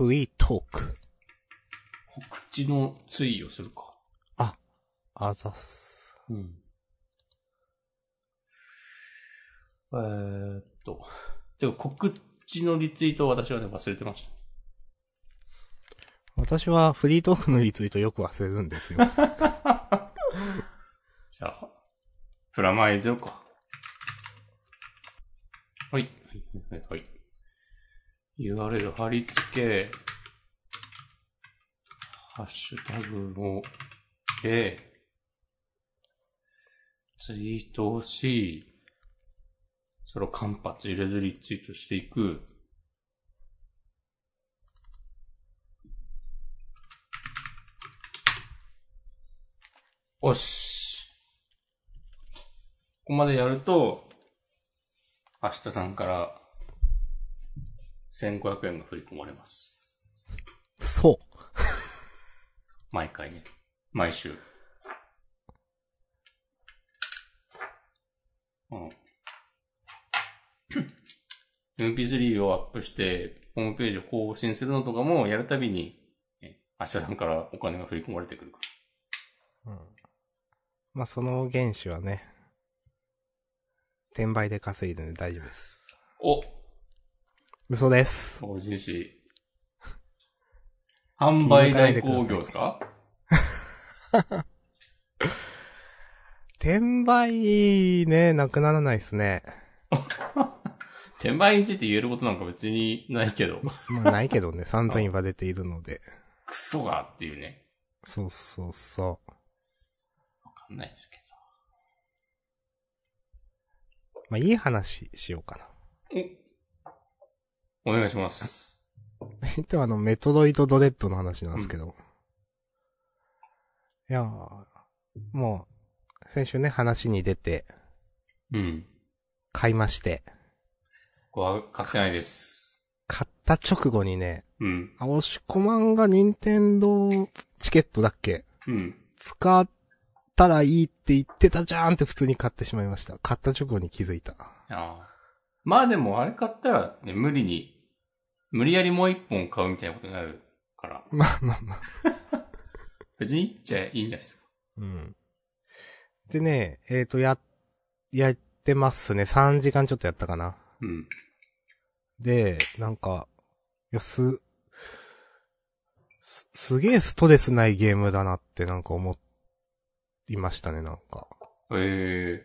フリートーク。告知の追意をするか。あざっす。うん。えーっと。てか告知のリツイートを私はね、忘れてました。私はフリートークのリツイートよく忘れるんですよ。じゃあ、プラマイゼロか。はい。はい、はい、はい。URL 貼り付け、ハッシュタグをで、ツイートをし、それを間髪入れずリツイートしていく。おし。ここまでやると、明日さんから1500円が振り込まれます。そう。毎回ね。毎週。うん。MP3 をアップして、ホームページを更新するのとかもやるたびに、ね明日さんからお金が振り込まれてくるかまあ、その原資はね、転売で稼いで大丈夫です。ら。お嘘です。同人誌。販売代行業ですか？転売ね、なくならないですね。転売について言えることなんか別にないけど、まあ、ないけどね、散々言われているので。クソがっていうね。そうそうそわかんないですけう。まあ、いい話しようかな。ど。お、お願いします。えっと、あの、メトロイドドレッドの話なんですけど。いやー、もう、先週ね、話に出て、うん。買いまして、ここは買ってないです。買った直後にね、うん。あ、押し込まんが任天堂チケットだっけうん。使ったらいいって言ってたじゃんって普通に買ってしまいました。買った直後に気づいた。ああ。まあでもあれ買ったらね、無理に、無理やりもう一本買うみたいなことになるから、まあまあまあ。別にいっちゃいいんじゃないですか。うん。でね、えっ、と、や、やってますね。3時間ちょっとやったかな。うん。で、なんか、いや、す、す、すげえストレスないゲームだなってなんか思いましたね、なんか。え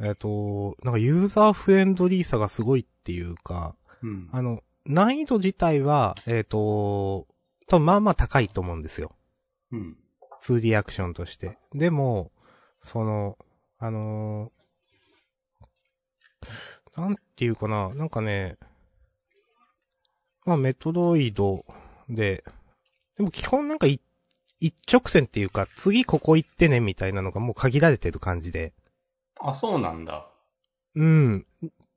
えっ、と、なんかユーザーフレンドリーさがすごいっていうか、えうん。あの、難易度自体は、えっ、と、多分まあまあ高いと思うんですよ。うん。2D アクションとして。でも、その、あのーなんていうかな、なんかね、まあメトロイドで、でも基本なんかい一直線っていうか、次ここ行ってねみたいなのがもう限られてる感じで、あ、そうなんだ。うん、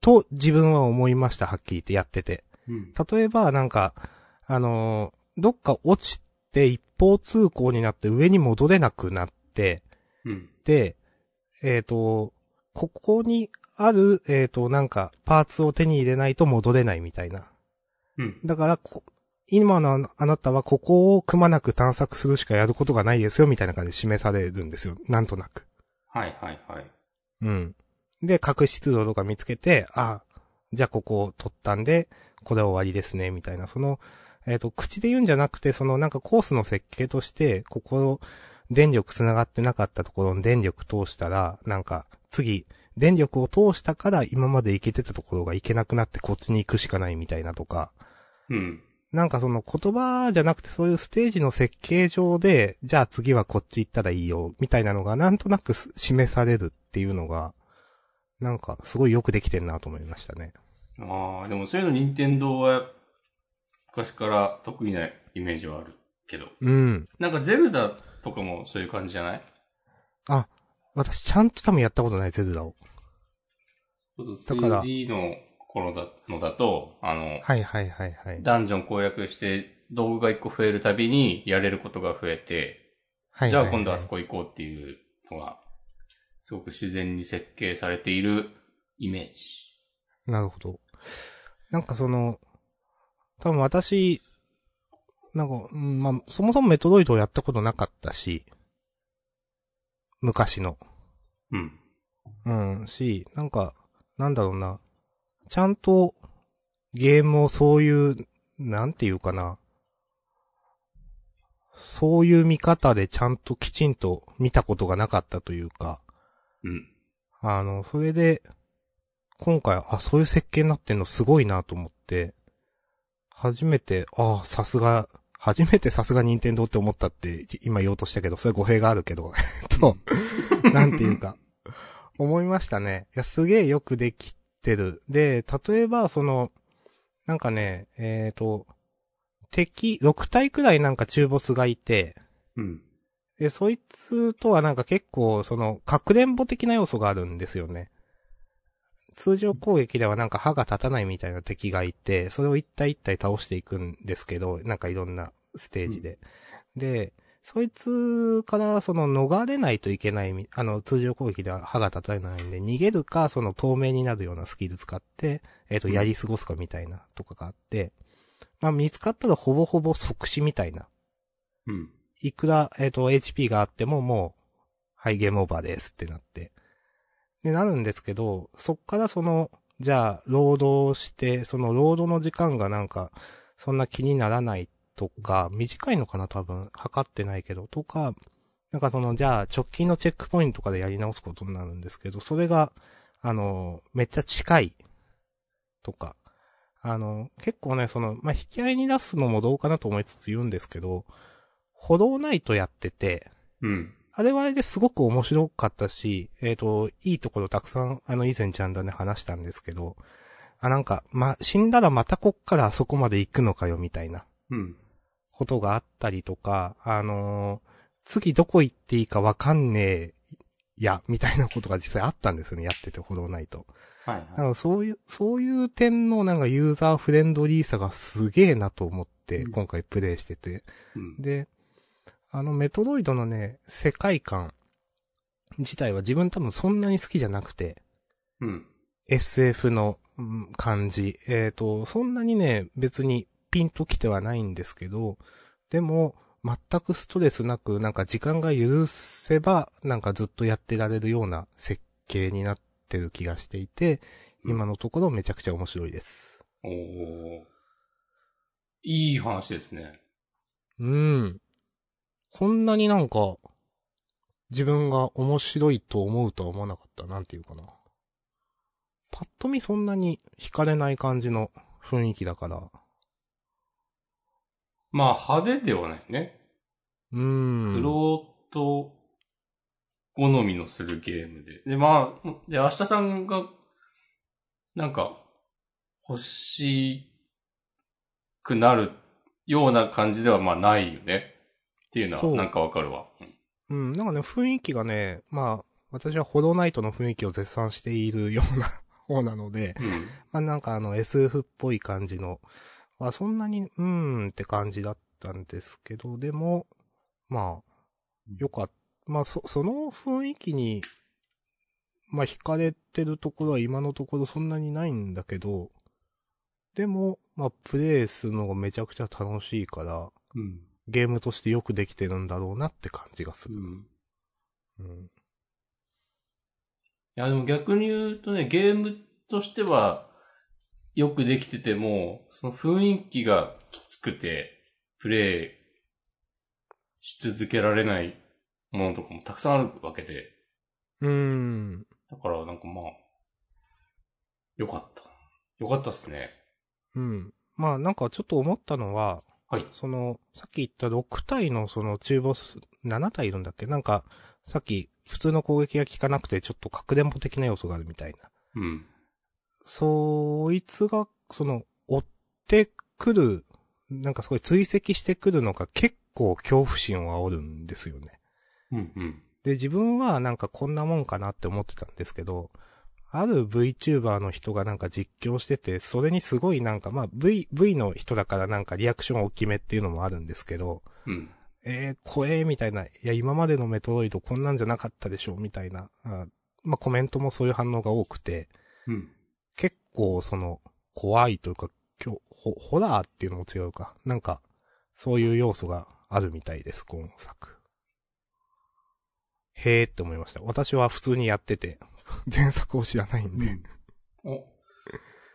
と自分は思いました、はっきり言ってやってて。うん。例えば、なんか、あのーどっか落ちて一方通行になって上に戻れなくなって、うん。で、えっ、と、ここにある、えっ、と、なんか、パーツを手に入れないと戻れないみたいな。うん。だからこ、今のあのあなたはここをくまなく探索するしかやることがないですよ、みたいな感じで示されるんですよ。なんとなく。はいはいはい。うん。で、隠し通路とか見つけて、あ、じゃあここを取ったんで、これは終わりですね、みたいな。その、えっ、と、口で言うんじゃなくて、そのなんかコースの設計として、ここ、電力繋がってなかったところに電力通したら、なんか、次、電力を通したから今まで行けてたところが行けなくなってこっちに行くしかないみたいなとか、うん。なんかその言葉じゃなくてそういうステージの設計上で、じゃあ次はこっち行ったらいいよ、みたいなのがなんとなくす示されるっていうのが、なんかすごいよくできてんなと思いましたね。ああ、でもそういうの任天堂は昔から得意なイメージはあるけど。うん。なんかゼルダとかもそういう感じじゃない？あ、私ちゃんと多分やったことないゼルダを。そうそうだから 2D の頃だのだと、あの、はいはいはいはい。ダンジョン攻略して道具が一個増えるたびにやれることが増えて、はいじゃあ今度はあそこ行こうっていうのが、すごく自然に設計されているイメージ。なるほど。なんかその、多分私、なんか、うんまあ、そもそもメトロイドをやったことなかったし、昔の。うん。うん、し、なんか、なんだろうな。ちゃんと、ゲームをそういう、なんていうかな。そういう見方でちゃんときちんと見たことがなかったというか、うん。あの、それで、今回、あ、そういう設計になってんのすごいなと思って、初めて、あさすが、初めてさすが任天堂って思ったって今言おうとしたけど、それ語弊があるけど、え っと、なんていうか、思いましたね。いや、すげえよくできてる。で、例えば、その、なんかね、えっ、と、敵、6体くらいなんか中ボスがいて、うん。で、そいつとはなんか結構、その、かくれんぼ的な要素があるんですよね。通常攻撃ではなんか歯が立たないみたいな敵がいて、それを一体一体倒していくんですけど、なんかいろんなステージで。で、そいつからその逃れないといけないみ、あの、通常攻撃では歯が立たないんで、逃げるか、その透明になるようなスキル使って、えっ、と、やり過ごすかみたいなとかがあって、まあ見つかったらほぼほぼ即死みたいなうん。いくら、えっ、と、HP があってももう、はい、ゲームオーバーですってなって。で、なるんですけど、そっからその、じゃあ、労働して、その労働の時間がなんか、そんな気にならないとか、短いのかな多分、測ってないけど、とか、なんかその、じゃあ、直近のチェックポイントとかでやり直すことになるんですけど、それが、あの、めっちゃ近い、とか、あの、結構ね、その、まあ、引き合いに出すのもどうかなと思いつつ言うんですけど、ホローナイトやってて、うん。あれはあれですごく面白かったし、えっ、と、いいところたくさん、あの、以前ちゃんとね、話したんですけど、あ、なんか、ま、死んだらまたこっからあそこまで行くのかよ、みたいなうん。ことがあったりとか、あのー次どこ行っていいかわかんねえ、や、みたいなことが実際あったんですよね、やってて、ホローナイト。はいだかはい。らそういう、そういう点のなんかユーザーフレンドリーさがすげえなと思って、うん今回プレイしてて。うん。で、あのメトロイドのね、世界観自体は自分多分そんなに好きじゃなくて、うん。SF のうん感じ。えっ、と、そんなにね、別にピンときてはないんですけど、でも、全くストレスなく、なんか時間が許せば、なんかずっとやってられるような設計になってる気がしていて、今のところめちゃくちゃ面白いです。おー。いい話ですね。うん。こんなになんか、自分が面白いと思うとは思わなかった。なんていうかな。パッと見そんなに惹かれない感じの雰囲気だから。まあ、派手ではないね。うーん。クロート好みのするゲームで。で、まあ、で、明日さんが、なんか、欲しくなるような感じではまあないよね。っていうのはなんかわかるわ。うんうん、なんかね、雰囲気がね、まあ、私はホローナイトの雰囲気を絶賛しているような 方なので、まあなんかあの SF っぽい感じの、まあそんなに、うーんって感じだったんですけど、でも、まあ、よかった。まあそ、その雰囲気に、まあ惹かれてるところは今のところそんなにないんだけど、でも、まあプレイするのがめちゃくちゃ楽しいから、うん。ゲームとしてよくできてるんだろうなって感じがする。うん。うん。いや、でも逆に言うとね、ゲームとしては、よくできてても、その雰囲気がきつくて、プレイし続けられないものとかもたくさんあるわけで、うーん。だからなんかまあ、よかった。よかったっすね。うん。まあなんかちょっと思ったのは、はい。その、さっき言った6体のその中ボス、7体いるんだっけ？なんか、さっき普通の攻撃が効かなくてちょっとかくれんぼ的な要素があるみたいな。うん。そいつが、その、追ってくる、なんかすごい追跡してくるのが結構恐怖心を煽るんですよね。うん、うん。で、自分はなんかこんなもんかなって思ってたんですけど、ある VTuber の人がなんか実況してて、それにすごいなんか、まあ V、V の人だからなんかリアクション大きめっていうのもあるんですけど、うん。えー、怖えみたいな、いや今までのメトロイドこんなんじゃなかったでしょみたいな、あまあコメントもそういう反応が多くて、うん。結構その、怖いというか、今日、ホホラーっていうのも違うか。なんか、そういう要素があるみたいです、今作。へーって思いました。私は普通にやってて、前作を知らないんで。お、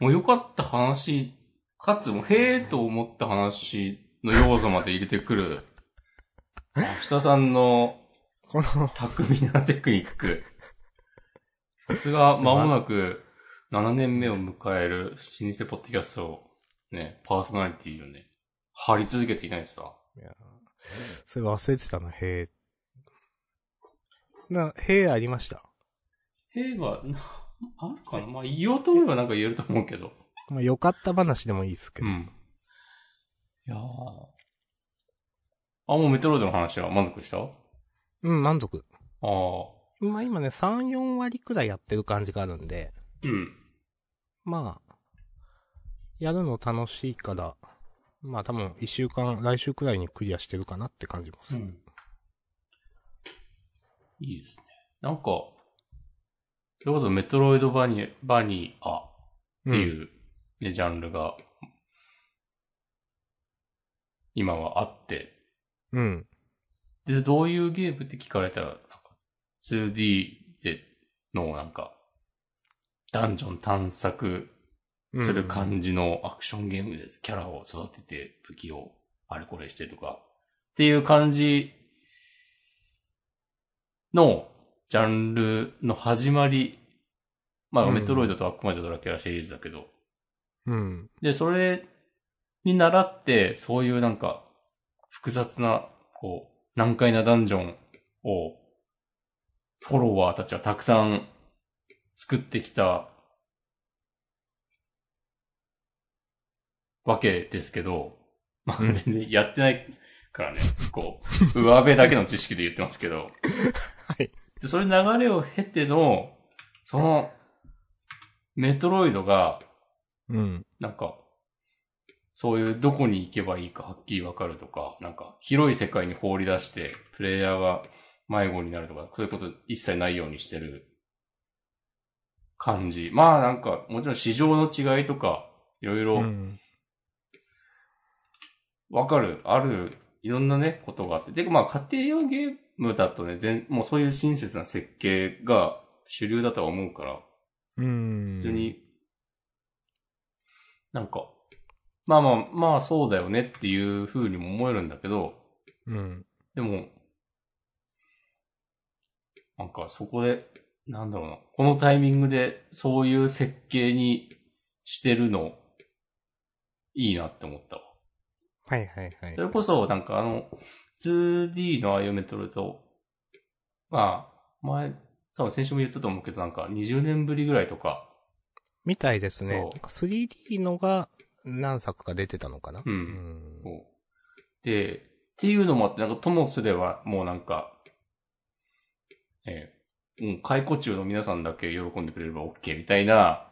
もう良かった話、かつもうへーと思った話の要素まで入れてくる、明日さんのこの、巧みなテクニック。さすが、間もなく7年目を迎える老舗ポッドキャストをね、パーソナリティをね、張り続けていないですわ。いやそれ忘れてたな、へー。な、へーありました？へーは、な あるかな？まあ言おうと思えばなんか言えると思うけど。まあ、よかった話でもいいですけど。うん。いやー。あ、もうメトロイドの話は満足した？あうん、満足。あ。まあ今ね、3、4割くらいやってる感じがあるんで、うん。まあ、やるの楽しいから、まあ多分1週間、来週くらいにクリアしてるかなって感じます。うん。いいですね。なんか、それこそメトロイドバニ、バニアっていう、ねジャンルが、今はあって、うん。で、どういうゲームって聞かれたら、なんか 2D でのなんか、ダンジョン探索うん。する感じのアクションゲームです。キャラを育てて武器をあれこれしてとか、っていう感じのジャンルの始まり、まあ、うん。メトロイドと悪魔女ドラキュラシリーズだけど、うん。で、それに習って、そういうなんか、複雑な、こう、難解なダンジョンを、フォロワーたちはたくさん作ってきたわけですけど、まあうん。全然やってないからね、こう、上辺だけの知識で言ってますけど、はい。で、それ流れを経ての、その、メトロイドが、うん。なんか、そういうどこに行けばいいかはっきりわかるとか、なんか広い世界に放り出して、プレイヤーが迷子になるとか、そういうこと一切ないようにしてる感じ。まあなんか、もちろん市場の違いとか、いろいうろん。わかる、ある、いろんなね、ことがあって。で、まあ家庭用ゲームだとね、全、もうそういう親切な設計が主流だとは思うから、うん。普通に、なんか、まあまあ、まあそうだよねっていう風にも思えるんだけど、うん。でも、なんかそこで、なんだろうな、このタイミングでそういう設計にしてるの、いいなって思ったわ。はいはいはいそ。れこそ、なんかあの、2D のああいうメトロイド、まあ、前、多分先週も言ってたと思うけど、なんか20年ぶりぐらいとか、みたいですね。なんか 3D のが何作か出てたのかな？うん。うん。で、っていうのもあって、なんかともすれば、もうなんか、えー、もう解雇中の皆さんだけ喜んでくれれば OK みたいな、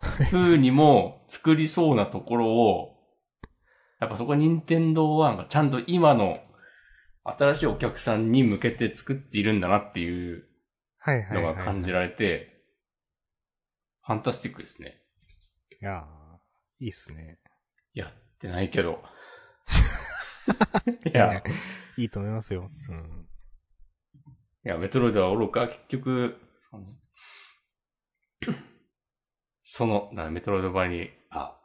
風にも作りそうなところを、やっぱそこ任天堂はなんかちゃんと今の新しいお客さんに向けて作っているんだなっていう。のが感じられて、ファンタスティックですね。いやーいいっすね。やってないけど。いや、いいと思いますよ。うん。いや、メトロイドは愚か、結局、そのなメトロイドバニあ、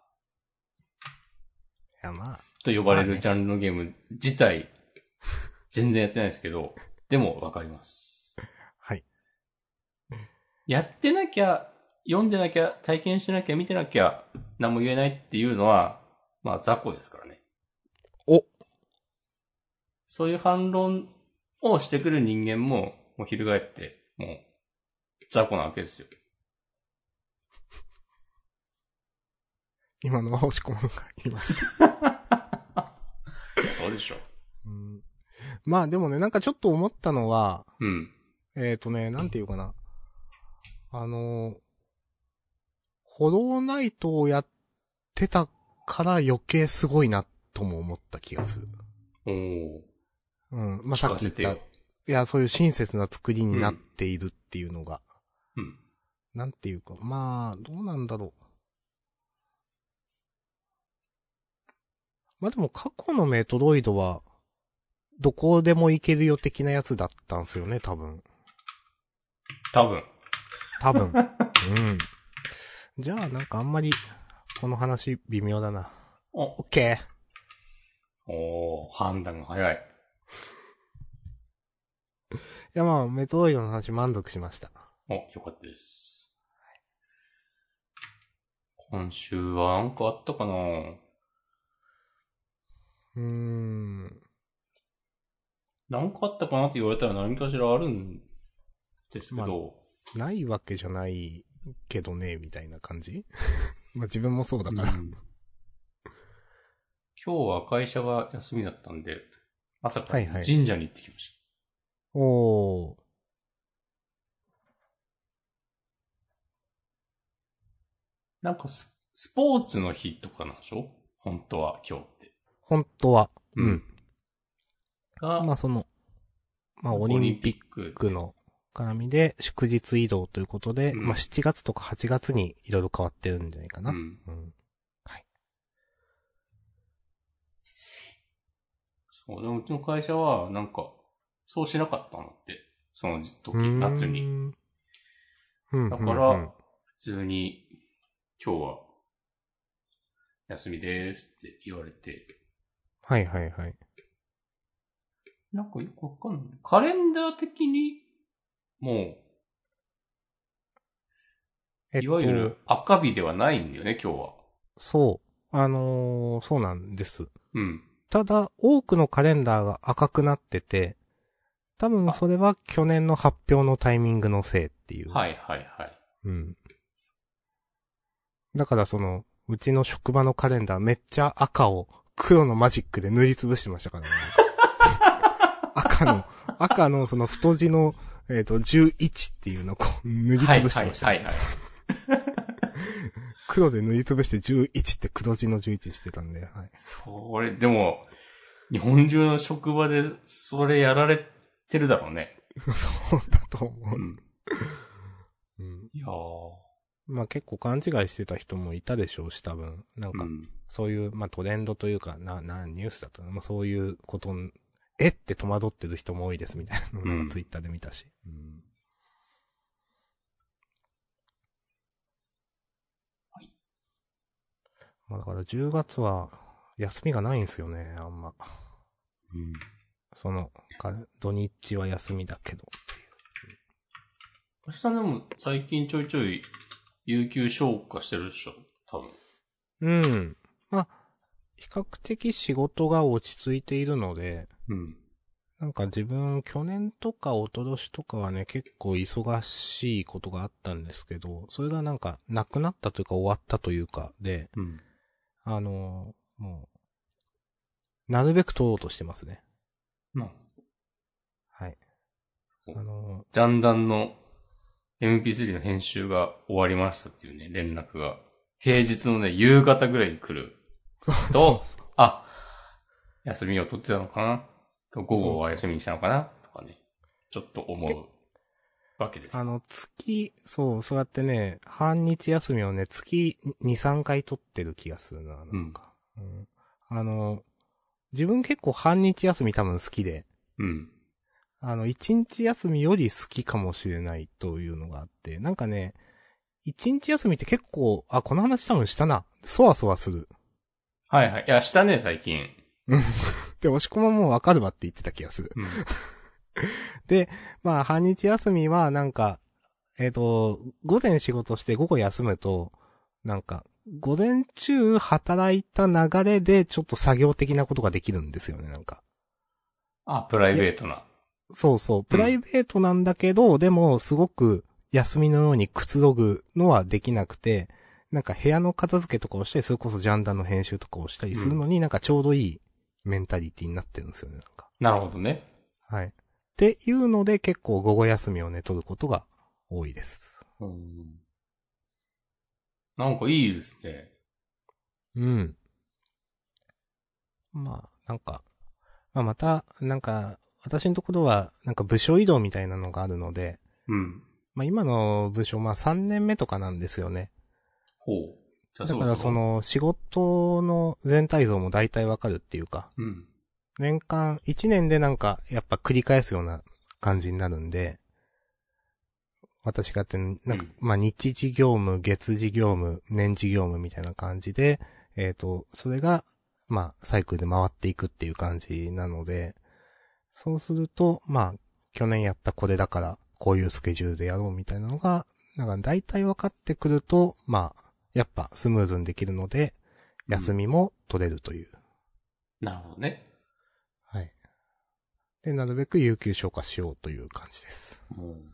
いやまあ、と呼ばれるジャンルのゲーム自体、全然やってないですけど、でもわかります。はい。やってなきゃ、読んでなきゃ、体験してなきゃ、見てなきゃ、何も言えないっていうのは、まあ雑魚ですからね。おそういう反論をしてくる人間も、もう翻って、もう、雑魚なわけですよ。今のは押し込むがいました。そうでしょ。うん、まあでもね、なんかちょっと思ったのは、うん。えっ、ー、とね、なんていうかな。あのー、ホローナイトをやってたから余計すごいなとも思った気がする。おー。うん。まあ、さ聞っき言った、い。や、そういう親切な作りになっているっていうのが、うん。なんていうか、まあ、どうなんだろう。まあでも過去のメトロイドは、どこでも行けるよ的なやつだったんすよね、多分。多分。多分。うん。じゃあなんかあんまり、この話微妙だな。お、オッケー。おー判断が早い。いやまあ、メトロイドの話満足しました。お、よかったです。今週はなんかあったかなうーん。なんかあったかなって言われたら何かしらあるんですけど、まないわけじゃないけどね、みたいな感じ？まあ自分もそうだから。うん今日は会社が休みだったんで、朝からはいはい神社に行ってきましおー。た。なんかススポーツの日とかなんでしょ？本当は今日って。本当は。ううんん。が、まあその、まあオリンピック。クの絡みで祝日移動ということで、うんまあ7月とか8月にいろいろ変わってるんじゃないかな。うん。うん。そう、でもうちの会社はなんか、そうしなかったのって。その時、夏に。。うん。だから、普通に、今日は、休みですって言われて、はいはいはい。なんかよくわかんない。カレンダー的に、もう、えっといわゆる赤日ではないんだよね、今日は。そう。あのーそうなんです。うん。ただ、多くのカレンダーが赤くなってて、多分それは去年の発表のタイミングのせいっていう。はいはいはい。うん。だからその、うちの職場のカレンダーめっちゃ赤を黒のマジックで塗りつぶしてましたからね。赤の、赤のその太字の、えっ、と、11っていうのをこう塗りつぶしてました、はいはいはいはい。黒で塗りつぶして11って黒字の11してたんで、はい。それ、でも、日本中の職場でそれやられてるだろうね。そうだと思う。うん。うん。いやー。まあ結構勘違いしてた人もいたでしょうし、多分。なんかう、ん。そういう、まあトレンドというか、な、な、ニュースだったな。まあそういうことん、えって戸惑ってる人も多いですみたいなのをなんうんかツイッターで見たし。うん。はい。まあだから10月は休みがないんですよね、あんま。うん。その、か土日は休みだけど。橋さんでも最近ちょいちょい、有給消化してるでしょ多分。うん。まあ、比較的仕事が落ち着いているので、うん。なんか自分、去年とか一昨年とかはね、結構忙しいことがあったんですけど、それがなんか、なくなったというか終わったというかで、うん。あのーもう、なるべく取ろうとしてますね。まあ、はい。おあのジャンダンの MP3 の編集が終わりましたっていうね、連絡が、平日のね、夕方ぐらいに来る。ー と、あ、休みを取ってたのかな？午後は休みにしたのかな？とかね、ちょっと思うわけです。あの、月、そう、そうやってね、半日休みをね、月2、3回取ってる気がするな、なんか。うんあの、自分結構半日休み多分好きで、うん。あの、一日休みより好きかもしれないというのがあって、なんかね、一日休みって結構、あ、この話多分したな。そわそわする。はいはい。いや、したね、最近。で、押し込まもうわかるわって言ってた気がする。うん。で、まあ、半日休みはなんか、えっ、と、午前仕事して午後休むと、なんか、午前中働いた流れでちょっと作業的なことができるんですよね、なんか。あ、プライベートな。そうそう。プライベートなんだけど、でも、すごく休みのようにくつろぐのはできなくて、なんか部屋の片付けとかをしたり、それこそジャンダンの編集とかをしたりするのに、なんかちょうどいいメンタリティになってるんですよね、なんか。なるほどね。はい。っていうので、結構午後休みをね、取ることが多いです。うん。なんかいいですね。うん。まあ、なんか、まあまた、なんか、私のところは、なんか部署移動みたいなのがあるので、うん。まあ今の部署、まあ3年目とかなんですよね。ほう。だからそ、の仕事の全体像も大体わかるっていうか、うん。年間、1年でなんかやっぱ繰り返すような感じになるんで、私がやってる、なんか、うん。まあ日時業務、月次業務、年次業務みたいな感じで、えっ、と、それが、まあサイクルで回っていくっていう感じなので、そうすると、まあ、去年やったこれだから、こういうスケジュールでやろうみたいなのが、なんか大体分かってくると、まあ、やっぱスムーズにできるので、休みも取れるという。なるほどね。はい。で、なるべく有給消化しようという感じです。うん。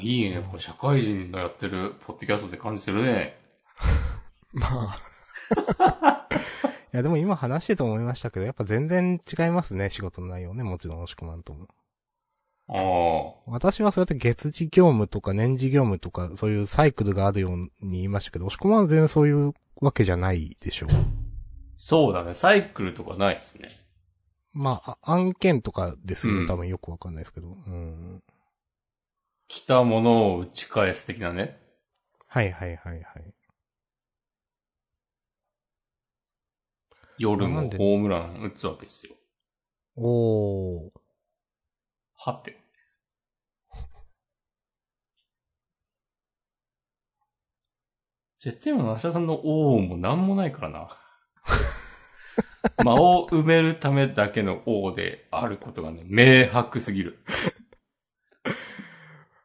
いいね。これ社会人がやってるポッドキャストって感じてるね。まあ。いや、でも今話してて思いましたけど、やっぱ全然違いますね、仕事の内容ね。もちろん押し込まんとも。ああ。私はそうやって月次業務とか年次業務とか、そういうサイクルがあるように言いましたけど、押し込まんは全然そういうわけじゃないでしょう。そうだね。サイクルとかないですね。まあ、あ案件とかですよね、うん多分よくわかんないですけど。うん。来たものを打ち返す的なね。はいはいはいはい。夜もホームラン打つわけですよ。おー。はて。絶対も梨田さんの王もなんもないからな。間を埋めるためだけの王であることがね、明白すぎる。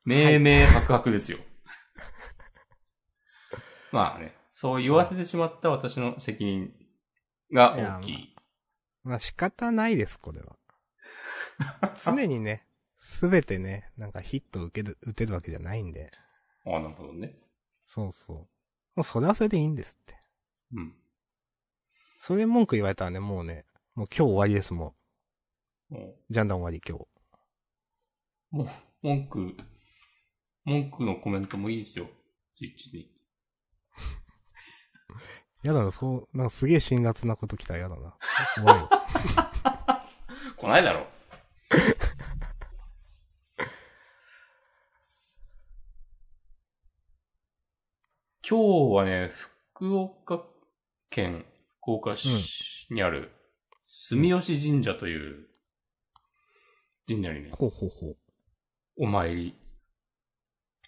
明明白白ですよ。まあね、そう言わせてしまった私の責任が大きい。まあ仕方ないです、これは。常にね、すべてね、なんかヒットを受ける、打てるわけじゃないんで。ああ、なるほどね。そうそう。もうそれはそれでいいんですって。うん。それ文句言われたらね、もうね、もう今日終わりですももうう。ジャンダン終わり今日。もう、文句、文句のコメントもいいですよ。ツイッチに。やだな、そう、なんかすげえ辛辣なこと来たらやだな。怖いよ。来ないだろ。今日はね、福岡県福岡市にある住吉神社という神社にね、ほうほうほう。お参り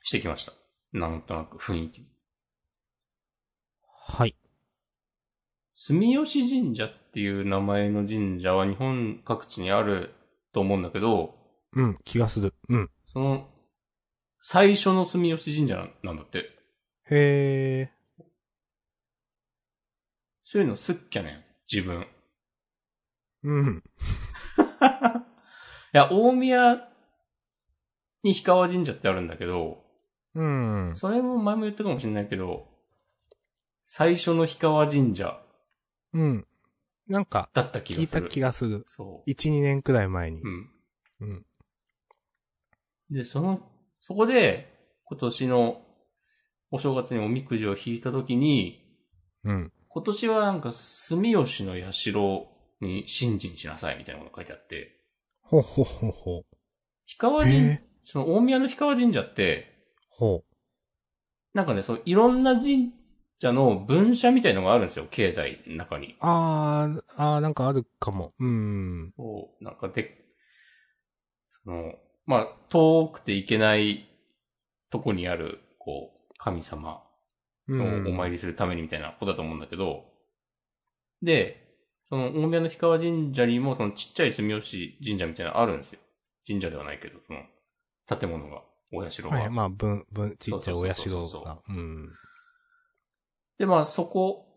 してきました。なんとなく雰囲気。はい。住吉神社っていう名前の神社は日本各地にあると思うんだけど、うん、気がする。うん。その、最初の住吉神社なんだって。へー。そういうのすっきゃねん、自分。うん。いや、大宮に氷川神社ってあるんだけど、うん。それも前も言ったかもしれないけど、最初の氷川神社うん。なんか、だった気がする。聞いた気がする。そう。1、2年くらい前に。うん。うん。で、その、そこで、今年のお正月におみくじを引いたときに、うん。今年はなんか住吉の社に信心しなさいみたいなことが書いてあって、ほうほうほうほう。氷川神へ、その大宮の氷川神社って、ほなんかね、そのいろんな神社の分社みたいのがあるんですよ、境内の中に。う。あー、あー、なんかあるかも。うん。そう、なんかで、その、まあ、遠くて行けないとこにある、こう、神様うん。をお参りするためにみたいなことだと思うんだけど、で、その大宮の氷川神社にもそのちっちゃい住吉神社みたいなのあるんですよ。神社ではないけど、その建物が、お社が。はい、まあ、分、分、ちっちゃいお社そうそうそうそうが。うん。で、まあそこ、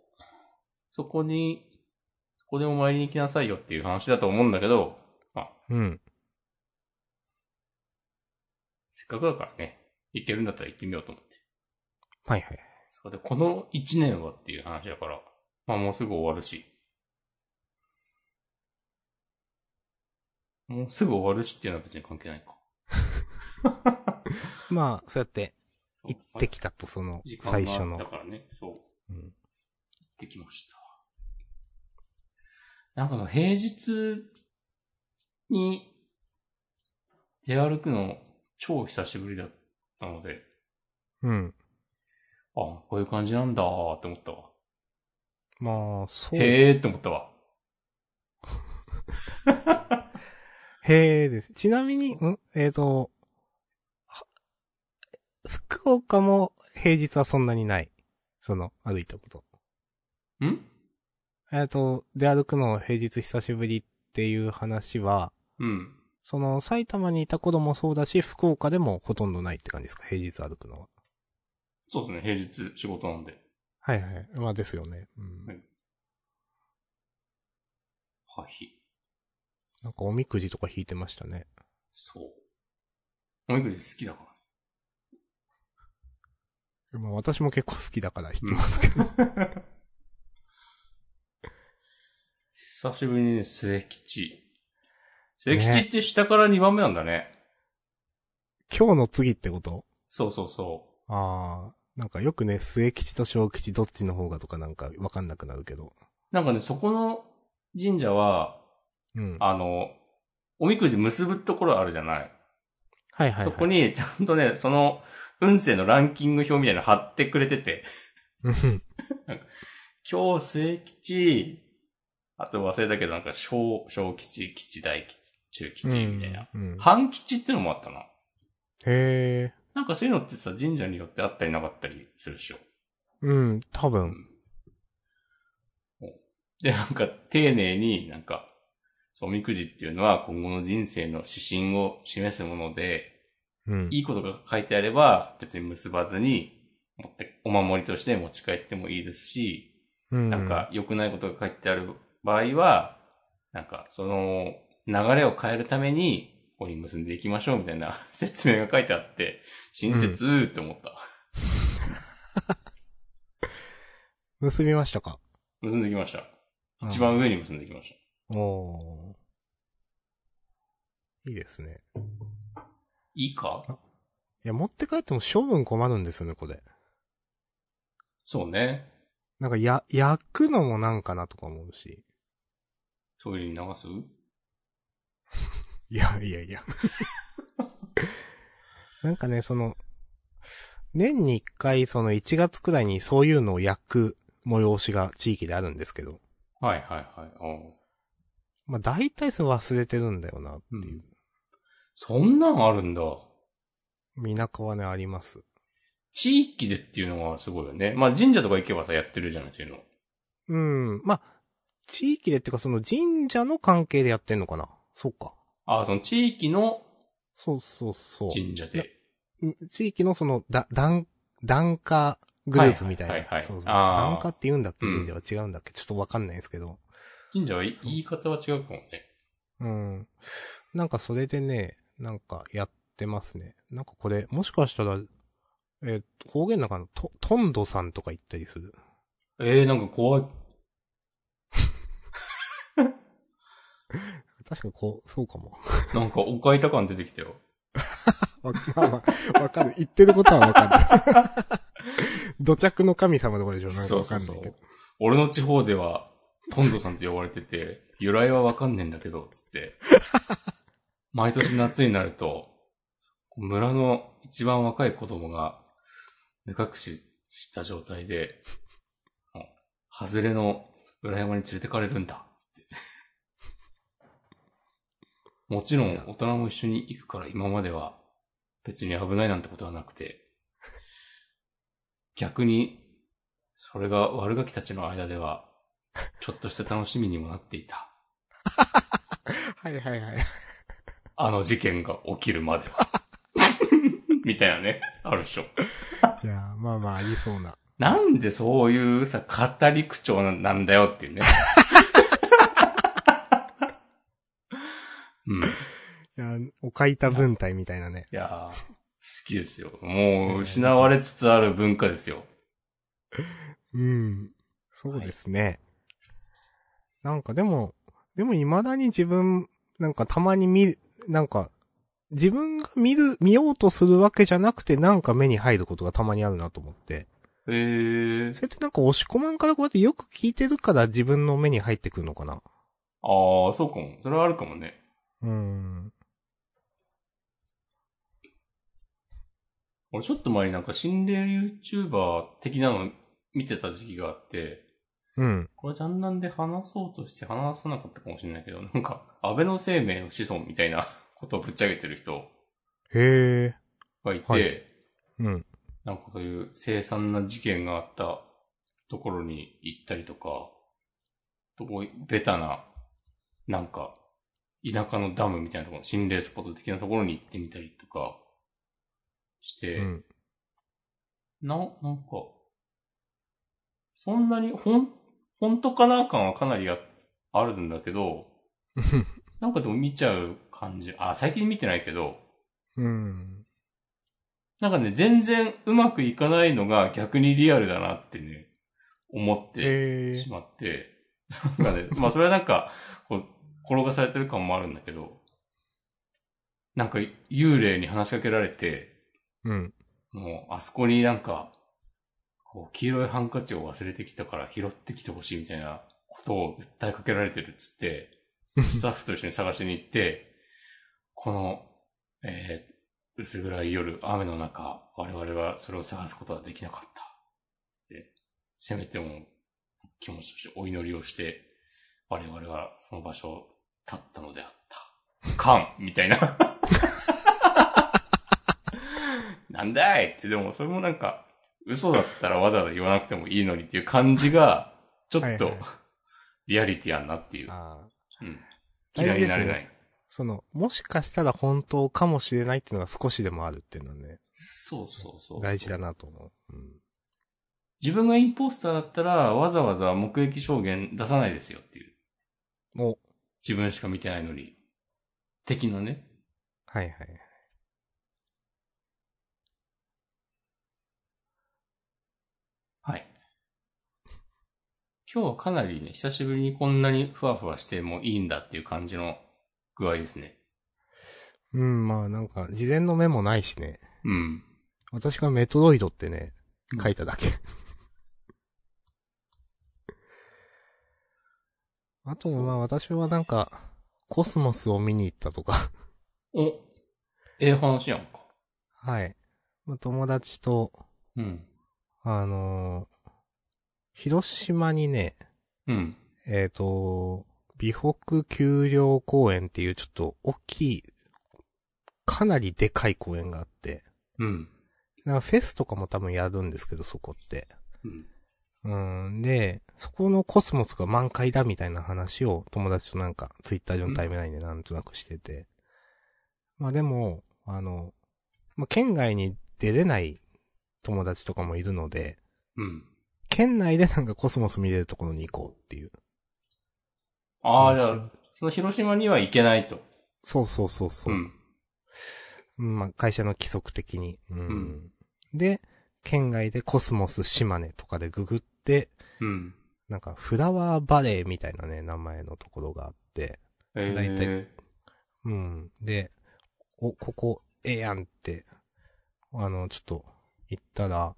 そこに、そこでお参りに行きなさいよっていう話だと思うんだけど、まあ、うん。せっかくだからね、行けるんだったら行ってみようと思って。はいはい。それで、この一年はっていう話だから、まあもうすぐ終わるし。もうすぐ終わるしっていうのは別に関係ないか。まあ、そうやって、行ってきたと、その最初のがあった。からね、そう。行うん。ってきました。なんかあの平日に出歩くの超久しぶりだったので、うん。あ、こういう感じなんだーって思ったわ。まあ、そう。へーって思ったわ。へえです。ちなみに、んえっ、と、は福岡も平日はそんなにない。その、歩いたこと。ん？えっ、と、出歩くの平日久しぶりっていう話は、うん。その、埼玉にいた頃もそうだし、福岡でもほとんどないって感じですか？平日歩くのは。そうですね、平日仕事なんで。はいはい。まあですよね。うん。はいはい。なんかおみくじとか引いてましたね。そう。おみくじ好きだから。まあ私も結構好きだから引きますけど。久しぶりにね、末吉。末吉って下から2番目なんだね。今日の次ってこと？そうそうそああ、なんかよくね、末吉と小吉どっちの方がとかなんかわかんなくなるけど。う。なんかね、そこの神社は、うん。あの、おみくじ結ぶところあるじゃない。はいはい、はい。そこに、ちゃんとね、その、運勢のランキング表みたいなの貼ってくれてて、うん。今日末吉、あと忘れたけどなんか小、小吉、吉大吉、中吉みたいな。うん。半吉ってのもあったな。へえ。なんかそういうのってさ、神社によってあったりなかったりするでしょ？うん、多分。で、なんか丁寧になんか、おみくじっていうのは今後の人生の指針を示すもので、うん。いいことが書いてあれば別に結ばずに、持って、お守りとして持ち帰ってもいいですし、うん。なんか良くないことが書いてある場合は、なんかその流れを変えるために、ここに結んでいきましょうみたいな 説明が書いてあって、親切って思った。結びましたか？結んできました。一番上に結んできました。おー。いいですね。いいか？いや、持って帰っても処分困るんですよね、これ。そうね。なんか、や、焼くのもなんかなとか思うし。トイレに流す？いや、いやいや。なんかね、その、年に一回、その1月くらいにそういうのを焼く催しが地域であるんですけど。はいはいはい。おうまあ、大体それ忘れてるんだよなっていう。うんそんなんあるんだ。田舎はね、あります。地域でっていうのはすごいよね。まあ神社とか行けばさ、やってるじゃない、そういうの。うん。まあ、地域でっていうかその神社の関係でやってんのかなそうか。ああ、その地域のそうそうそう。神社で。うん地域のその、だ、檀、檀家グループみたいな。はいはいはいはいそうそう。あー檀家って言うんだっけ？うん神社は違うんだっけ、ちょっとわかんないんですけど。神社は言い方は違うかもね。うん。なんかそれでね、なんかやってますね。なんかこれ、もしかしたら、えー方言の中のと、トンドさんとか言ったりする？ええー、なんか怖い。確かにこう、そうかも。なんかおかいた感出てきたよ。わ、まあまあ、わかる。言ってることはわかる。土着の神様とかでしょ？なんかわそうそうそかんないうけど。。俺の地方では、トンドさんって呼ばれてて、由来はわかんねえんだけど、つって。毎年夏になると、村の一番若い子供が、目隠しした状態で、外れの裏山に連れてかれるんだ、つって。もちろん大人も一緒に行くから今までは別に危ないなんてことはなくて、逆に、それが悪ガキたちの間では、ちょっとした楽しみにもなっていた。はいはいはい。あの事件が起きるまでは。みたいなね、あるでしょ。いや、まあまあ、ありそうな。なんでそういうさ、語り口調ななんだよっていうね。うん。いいや、おかいた文体みたいなね。やー好きですよ。もう、失われつつある文化ですよ。うん。そうですね。なんかでも、でも未だに自分、なんかたまに見る、なんか、自分が見る、見ようとするわけじゃなくてなんか目に入ることがたまにあるなと思って。えー。それってなんか押し込まんからこうやってよく聞いてるから自分の目に入ってくるのかな。ああ、そうかも。それはあるかもね。うーん。俺ちょっと前になんか心霊 YouTuber 的なの見てた時期があって、うん。これジャンダンで話そうとして話さなかったかもしれないけど、なんか、安倍の生命の子孫みたいな ことをぶっちゃけてる人へえ。がいて、はいうん。なんかそういう凄惨な事件があったところに行ったりとか、とこベタな、なんか、田舎のダムみたいなところ、心霊スポット的なところに行ってみたりとかして、うん。な、なんか、そんなに、ほん、本当かな感はかなりああるんだけど、なんかでも見ちゃう感じ。あ、最近見てないけど、うん。なんかね、全然うまくいかないのが逆にリアルだなってね、思ってし。まって、なんかね、まあそれはなんか、こう、転がされてる感もあるんだけど、なんか幽霊に話しかけられて、うん。もうあそこになんか、こう黄色いハンカチを忘れてきたから拾ってきてほしいみたいなことを訴えかけられてるっつって、スタッフと一緒に探しに行って、この、えー薄暗い夜、雨の中、我々はそれを探すことはできなかった。で、せめても気持ちとしてお祈りをして、我々はその場所を立ったのであった。カンみたいな。なんだいって、でもそれもなんか、嘘だったらわざわざ言わなくてもいいのにっていう感じが、ちょっとはいはい、リアリティやんなっていう。ああ。うん。嫌いになれない。その、もしかしたら本当かもしれないっていうのが少しでもあるっていうのはね、そうそうそう。大事だなと思う。うん。自分がインポスターだったら、わざわざ目撃証言出さないですよっていう。お、自分しか見てないのに。的なね。はいはい。はい。今日はかなりね、久しぶりにこんなにふわふわしてもいいんだっていう感じの具合ですね。うん、まあなんか、事前のメモないしね。うん。私がメトロイドってね、書いただけ。あと、まあ私はなんか、コスモスを見に行ったとか。お、ええ話やんか。はい。まあ友達と、うん。あのー広島にね、うん。えっ、と、美北丘陵公園っていうちょっと大きい、かなりでかい公園があって、うん。なんかフェスとかも多分やるんですけど、そこって。うん。うん、で、そこのコスモスが満開だみたいな話を友達となんかツイッター上のタイムラインでなんとなくしてて。まあでも、あの、まあ県外に出れない友達とかもいるので、うん。県内でなんかコスモス見れるところに行こうっていう。ああ、じゃあ、その広島には行けないと。そうそうそうそうう。ん。うんまあ会社の規則的に。うん。うんで、県外でコスモス島根とかでググって、うん。なんかフラワーバレーみたいなね、名前のところがあって、え大体えうん。で、お、ここ、ええやんって、あの、ちょっと、言ったら、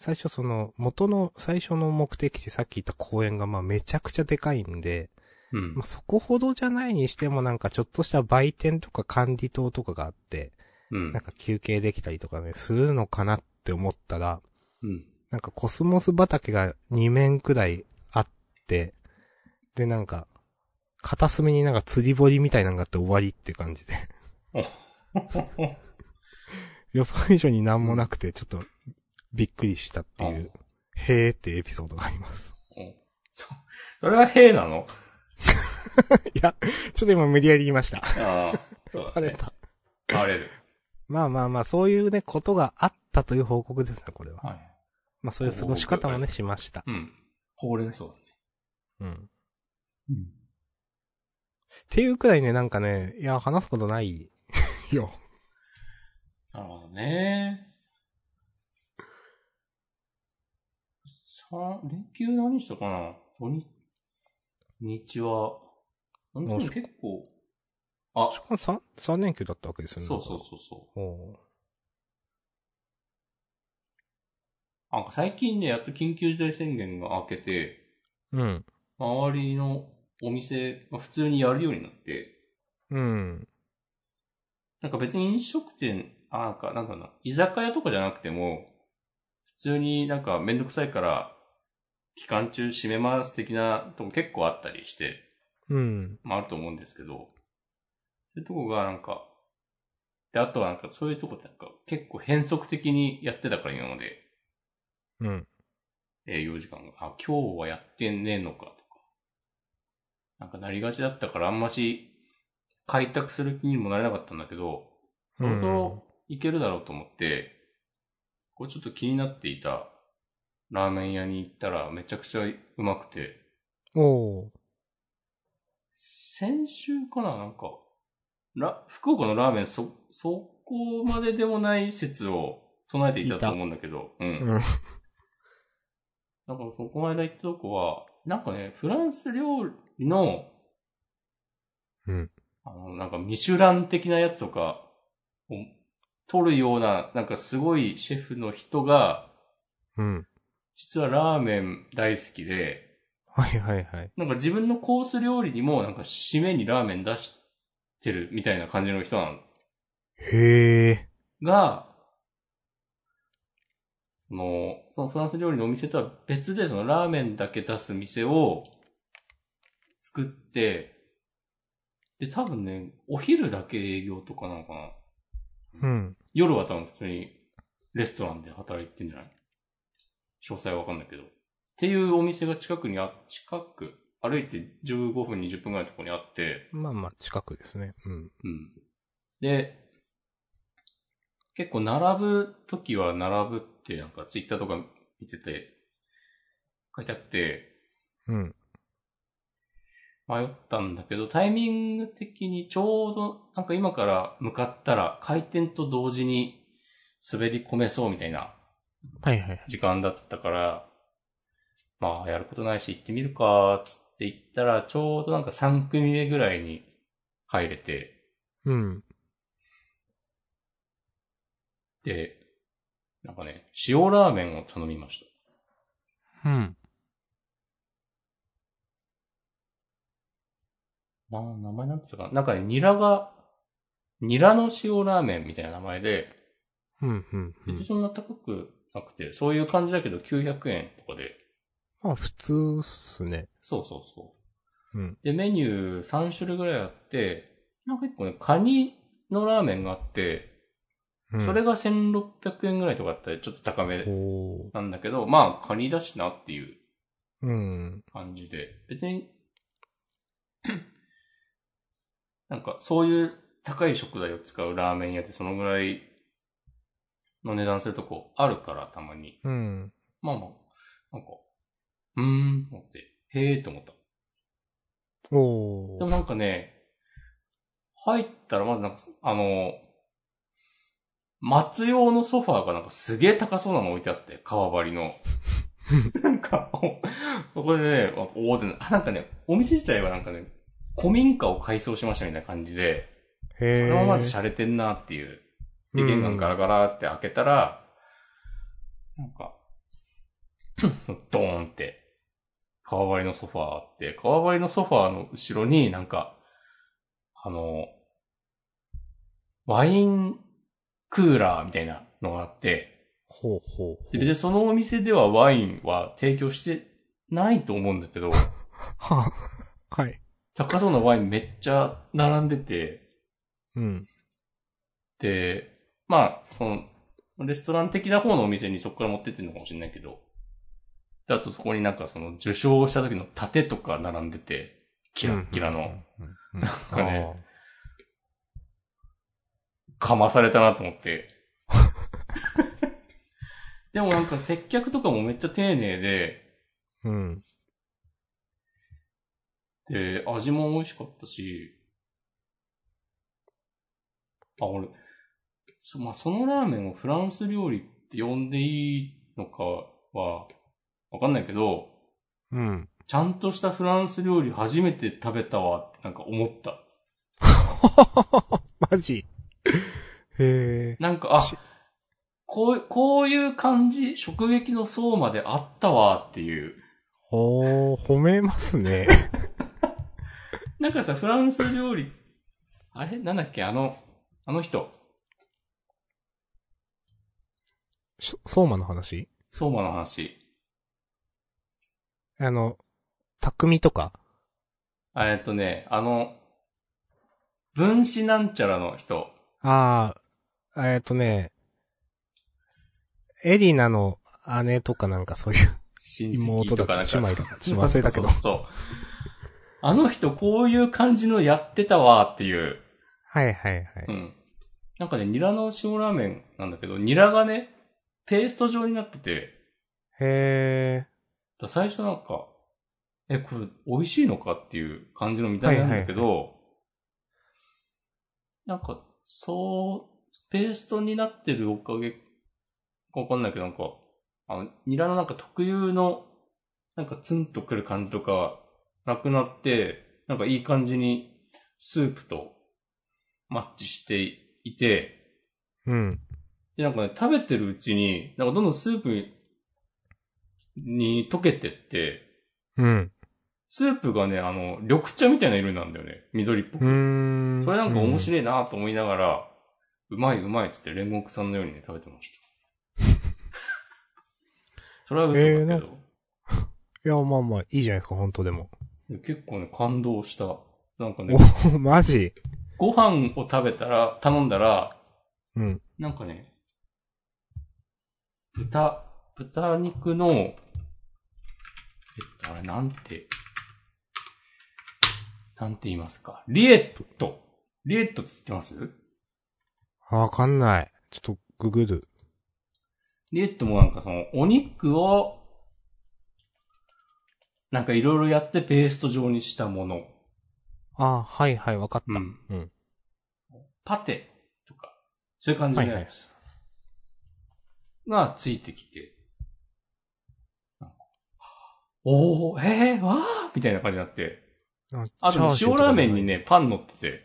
最初その、元の最初の目的地さっき言った公園がまあめちゃくちゃでかいんで、うんまあ、。そこほどじゃないにしてもなんかちょっとした売店とか管理棟とかがあって、うんなん。か休憩できたりとかね、するのかなって思ったら、うん。なんかコスモス畑が2面くらいあって、でなんか、片隅になんか釣り堀みたいなのがあって終わりって感じで。予想以上になんもなくて、ちょっと、びっくりしたっていう、へーってエピソードがあります。おそそれは兵なの？いや、ちょっと今無理やり言いました。ああ、そうだね。バレた。バレる。まあまあまあ、そういうね、ことがあったという報告ですね、これは。はい。まあそういう過ごし方もね、しました。うん。ほうれん草だね。うん。うん。っていうくらいね、なんかね、いや、話すことないよ。なるほどね。さ、連休何したかな？土日、日は、本当に結構、あ、しかも3、三連休だったわけですよね。そうそうそうそう。なんか最近ね、やっと緊急事態宣言が明けて、うん。周りのお店が普通にやるようになって、うん。なんか別に飲食店あ、なんか、なんだろうな、居酒屋とかじゃなくても、普通になんかめんどくさいから、期間中閉めます的なとこ結構あったりして、うん。まああると思うんですけど、そういうとこがなんか、で、あとはなんかそういうとこってなんか結構変則的にやってたから今までうん。営業時間が、あ、今日はやってねえのかとか、なんかなりがちだったからあんまし開拓する気にもなれなかったんだけど、そろそろいけるだろうと思って、これちょっと気になっていたラーメン屋に行ったらめちゃくちゃうまくて、おー。先週かななんか、ら、福岡のラーメンそ、そこまででもない説を唱えていたと思うんだけど、うん。うん。なんかそこの間行ったとこは、なんかね、フランス料理の、うん。あの、なんかミシュラン的なやつとかを取るような、なんかすごいシェフの人が、うん。実はラーメン大好きで、はいはいはい。なんか自分のコース料理にもなんか締めにラーメン出してるみたいな感じの人なの。へえ。が、その、そのフランス料理のお店とは別でそのラーメンだけ出す店を作って、で、多分ね、お昼だけ営業とかなのかな。うん。夜は多分普通にレストランで働いてんじゃない？詳細はわかんないけど。っていうお店が近くにあ、近く、歩いて15分、20分ぐらいのところにあって、まあまあ、近くですね。うん。うん。で、結構並ぶ時は並ぶってなんかツイッターとか見てて書いてあってうん。迷ったんだけど、タイミング的にちょうどなんか今から向かったら開店と同時に滑り込めそうみたいなはいはいはい。時間だったから、まあやることないし行ってみるかつって行ったらちょうどなんか3組目ぐらいに入れて、うん。で、なんかね、塩ラーメンを頼みました。うん。な、名前なんつうかな？なんかね、ニラが、ニラの塩ラーメンみたいな名前で、うん、うん、う別にん。そんな高くなくて、そういう感じだけど900円とかで、まあ、普通っすね。そうそうそう。うん。で、メニュー3種類ぐらいあって、なんか結構ね、カニのラーメンがあって、うん、それが1600円ぐらいとかあったり、ちょっと高め。なんだけど、まあ、カニだしなっていううん。感じで、別に、なんかそういう高い食材を使うラーメン屋でそのぐらいの値段するとこあるから、たまに。うん。まあまあ、なんか、うーん、と思って、へーと思った。おー。でもなんかね、入ったらまずなんか、あの、松用のソファーがなんかすげえ高そうなの置いてあって、革張りの。なんか、おそこでね、おおーってな、あなんかね、お店自体はなんかね、古民家を改装しましたみたいな感じで、そへー。れもまず洒落てんなっていう。で、玄関ガラガラって開けたら、なんか、そのドーンって、革張りのソファーあって、革張りのソファーの後ろになんか、あの、ワインクーラーみたいなのがあって、ほうほうほう。でそのお店ではワインは提供してないと思うんだけど、は、はい。高そうなワインめっちゃ並んでて、うん。で、まあ、その、レストラン的な方のお店にそこから持ってってるのかもしれないけど、であとそこになんかその受賞した時の盾とか並んでて、キラッキラの、なんかね。かまされたなと思って。でもなんか接客とかもめっちゃ丁寧で、うん。で、味も美味しかったし、あ、俺、そまあ、そのラーメンをフランス料理って呼んでいいのかは、わかんないけど、うん。ちゃんとしたフランス料理初めて食べたわってなんか思った。マジ？へえ。なんか、しあ、こう、こういう感じ、食撃の層まであったわっていう。おー、褒めますね。なんかさ、フランス料理、あれ？なんだっけ？あの、あの人。し相馬の話？相馬の話。あの、匠とか？あえっとね、あの、分子なんちゃらの人。ああ、えっ、とね、エリナの姉とかなんかそういう親妹だか戚とから。姉妹だか、ちょっと忘れたけどそう。そうそうあの人こういう感じのやってたわっていう。はいはいはい。うん。なんかね、ニラの塩ラーメンなんだけど、ニラがね、ペースト状になってて、へだ最初なんか、え、これ美味しいのかっていう感じの見た目なんだけど、なんか、そう、ペーストになってるおかげかわかんないけど、なんか、あの、ニラのなんか特有の、なんかツンとくる感じとか、なくなって、なんかいい感じにスープとマッチしていて、ー。うん。で、なんかね、食べてるうちに、なんかどんどんスープに溶けてって、うん。スープがね、あの、緑茶みたいな色なんだよね。緑っぽく。それなんか面い。白いなと思いながら、うまいうまいっつって煉獄さんのようにね、食べてました。それは嘘だけど、えーいや、まあまあ、いいじゃないですか、本当でも。結構ね、感動した。なんかね、お、マジ？ご飯を食べたら、頼んだら、うん。なんかね、豚、豚肉の、えっと、あれ、なんて、なんて言いますか。リエット。リエットって知ってます？わかんない。ちょっと、ググる。リエットもなんかその、お肉を、なんかいろいろやってペースト状にしたもの。あーはいはい、わかった。うん。うん。パテとか、そういう感じのやつがついてきて、おー、えー、わーみたいな感じになって、ああとね塩ラーメンに。ね、パン乗ってて、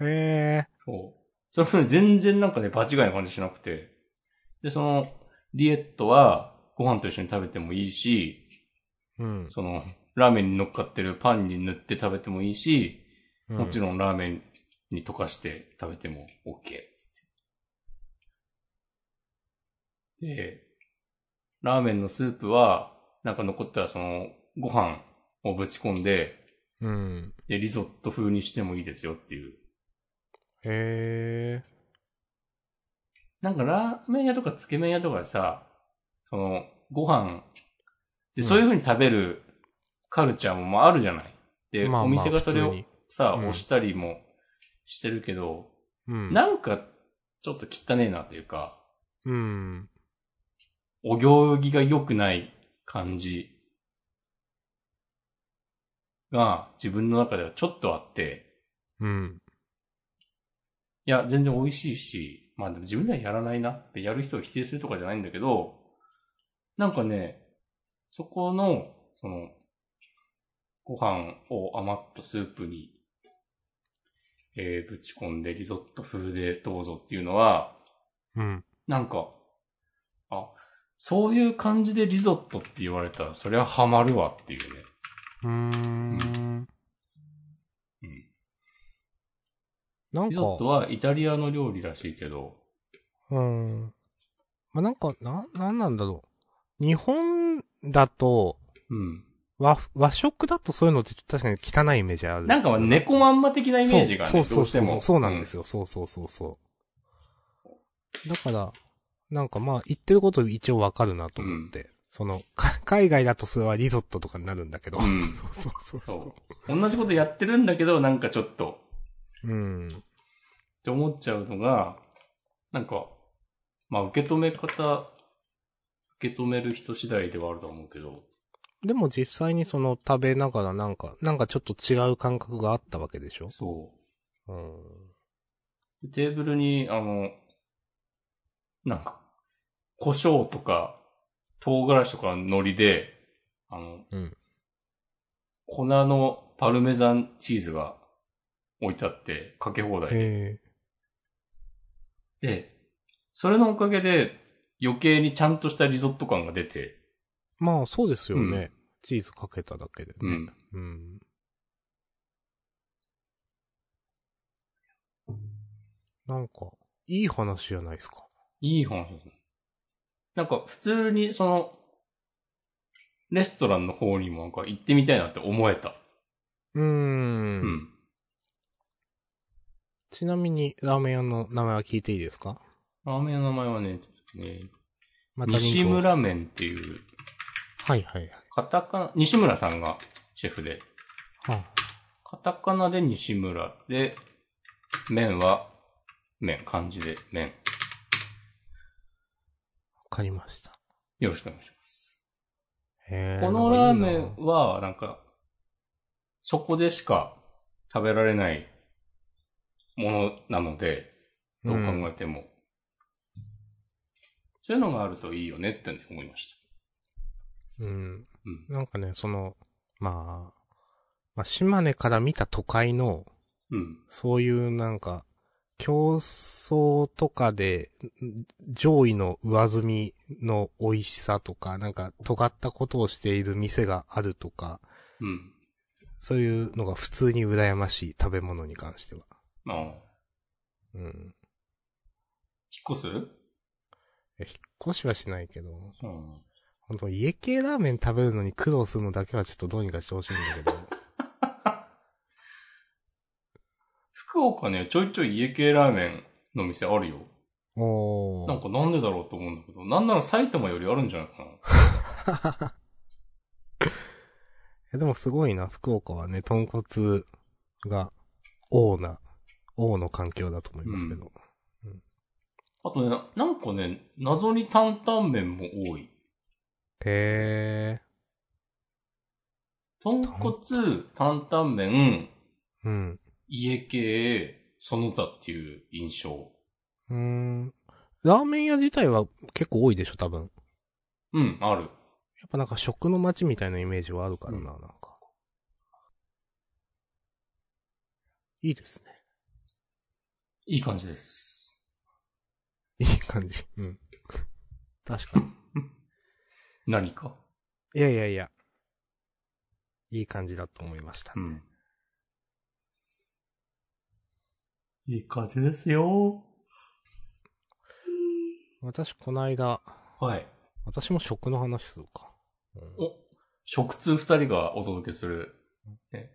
へえ。そう。それもね全然なんかね、場違いな感じしなくて、で、その、リエットは、ご飯と一緒に食べてもいいし、うん。その、ラーメンに乗っかってるパンに塗って食べてもいいし、もちん。ろんラーメンに溶かして食べても OK つって。で、ラーメンのスープは、なんか残ったらその、ご飯をぶち込んで、うん。で、リゾット風にしてもいいですよっていう。へえ。なんかラーメン屋とかつけ麺屋とかでさ、その、ご飯、で、うんそういう風に食べるカルチャーもまああるじゃない。で、まあまあお店がそれをさ、うん押したりもしてるけど、うん。なんか、ちょっと汚ねえなというか、うん。お行儀が良くない感じが自分の中ではちょっとあって、うん。いや、全然美味しいし、まあでも自分ではやらないなってやる人を否定するとかじゃないんだけど、なんかね、そこの、その、ご飯を余ったスープに、えー、ぶち込んでリゾット風でどうぞっていうのは、うん。なんか、あ、そういう感じでリゾットって言われたら、それはハマるわっていうね。うーん。うん。なんか、リゾットはイタリアの料理らしいけど、うん。まあ、なんか、な、なんなんだろう。日本だと、うん。和、和食だとそういうのって確かに汚いイメージある。なんかまあ猫まんま的なイメージがね、そうそうそうそう。どうしても。そうなんですよ。そうそうそうそう。だから、なんかまあ言ってること一応わかるなと思って。その、か海外だとそれはリゾットとかになるんだけど。うん。うん。そうそうそう。同じことやってるんだけど、なんかちょっと、う。うん。って思っちゃうのが、なんか、まあ受け止め方、受け止める人次第ではあると思うけど、でも実際にその食べながらなんか、なんかちょっと違う感覚があったわけでしょ？そう。うん。でテーブルに、あの、なんか、胡椒とか、唐辛子とかの海苔で、あの、うん。粉のパルメザンチーズが置いてあって、かけ放題で。で、それのおかげで、余計にちゃんとしたリゾット感が出て、まあそうですよね。うんチーズかけただけでね。うん。うん。なんか、いい話じゃないですか。いい話ですね。なんか普通にその、レストランの方にもなんか行ってみたいなって思えた。うーん。うん。ちなみに、ラーメン屋の名前は聞いていいですか？ラーメンの名前はね、ねまたリンクを西。村麺っていう、はいはいはい。カタカナ、西村さんがシェフで、はカタカナで西村で、麺は、麺、漢字で麺。かりました。よろしくお願いします。このラーメンは、なんか、そこでしか食べられないものなので、どう考えても。そういうのがあるといいよねって思いましなうん。た。うん。なんかね、その、まあ、まあ、島根から見た都会の、うん。そういうなんか、競争とかで、ん上位の上積みの美味しさとか、なんか尖ったことをしている店があるとか、うん。そういうのが普通に羨ましい食べ物に関しては。まあ、うん。引っ越す？え引っ越しはしないけど、うん。本当家系ラーメン食べるのに苦労するのだけはちょっとどうにかしてほしいんだけど。福岡ね、ちょいちょい家系ラーメンの店あるよ。おー。なんかなんでだろうと思うんだけど、なんなら埼玉よりあるんじゃないかな。えでもすごいな、福岡はね、豚骨が王な、王の環境だと思いますけど。あとね、ななんかね、謎に担々麺も多い。へ豚骨、担々麺、ー。うん。家系、その他っていう印象。うーん。ラーメン屋自体は結構多いでしょ、多分。うん、ある。やっぱなんか食の街みたいなイメージはあるからな、なんか。いいですね。いい感じです。いい感じ。うん。確かに。何か？いやいやいや。いい感じだと思いました。うん。いい感じですよ。私、この間、はい。私も食の話するか。うんお、食通二人がお届けする、ね、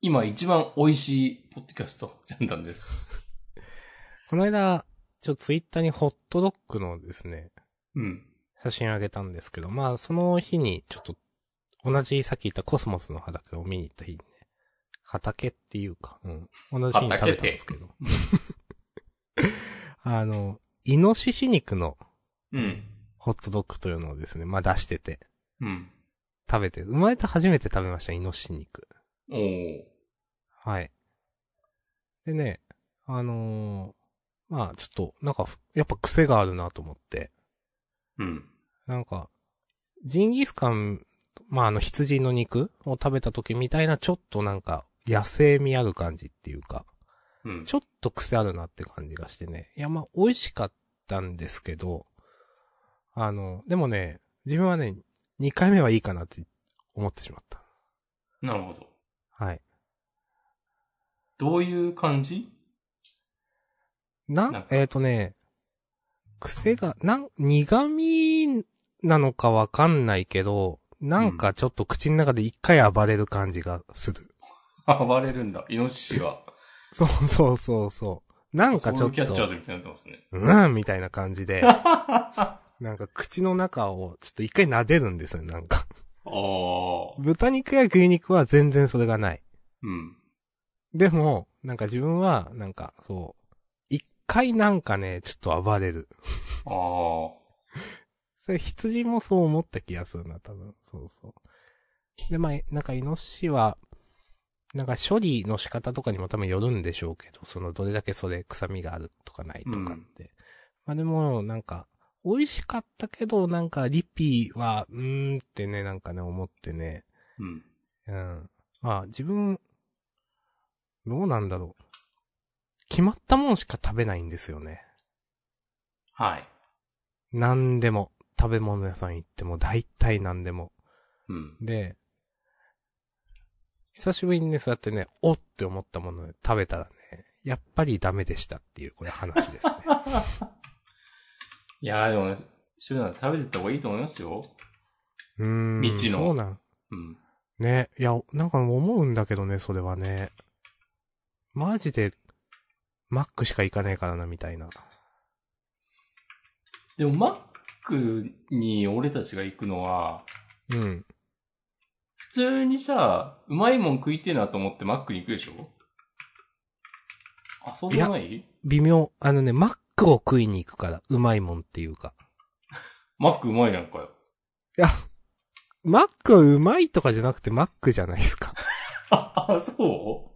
今一番美味しいポッドキャスト、ジャンダンです。この間、ちょっとツイッターにホットドッグのですね、うん。写真あげたんですけど、まあ、その日に、ちょっと、同じさっき言ったコスモスの畑を見に行った日畑っていうか、うん。同じ日に食べたんですけど。あの、イノシシ肉のうん。ホットドッグというのをですね、まあ出してて、うん。食べて、生まれて初めて食べました、イノシシ肉。おー。はい。でね、あのーまあちょっと、なんかふ、やっぱ癖があるなと思って、うん。なんか、ジンギスカン、まああの羊の肉を食べた時みたいなちょっとなんか野生味ある感じっていうか、うん。ちょっと癖あるなって感じがしてね。いやまあ美味しかったんですけど、あの、でもね、自分はね、2回目はいいかなって思ってしまった。なるほど。はい。どういう感じ？な、なえっ、とね、癖が、なん、苦味なのかわかんないけど、なんかちょっと口の中で一回暴れる感じがする。暴れるんだ。イノシシが。そうそうそうそう。なんかちょっソウルキャッチャーと、ズみたいになってますね。うんみたいな感じで、なんか口の中をちょっと一回撫でるんですよ、なんか。ああ。豚肉や牛肉は全然それがない。うん。でも、なんか自分は、なんかそう、一回なんかね、ちょっと暴れる。ああ。それ羊もそう思った気がするな、多分。そうそう。で、まあ、なんかイノシシは、なんか処理の仕方とかにも多分よるんでしょうけど、そのどれだけそれ臭みがあるとかないとかって。まあでも、なんか、美味しかったけど、なんかリピは、うーんってね、なんかね、思ってね。うん。うん。まあ、自分、どうなんだろう。決まったもんしか食べないんですよね。はい。何でも。食べ物屋さん行っても、大体何でも。うん。で、久しぶりにね、そうやってね、おって思ったものを食べたらね、やっぱりダメでしたっていう、これ話ですね。いやーでもね、するなら食べてった方がいいと思いますよ。うーん。未知のそうなん。うん。ね。いや、なんか思うんだけどね、それはね。マジで、マックしか行かねえからな、みたいな。でも、マックに俺たちが行くのは、うん。普通にさ、うまいもん食いてえなと思ってマックに行くでしょ？あ、そうじゃない？微妙。あのね、マックを食いに行くから、うまいもんっていうか。マックうまいやんかよ。マックはうまいとかじゃなくてマックじゃないですか。あ、そ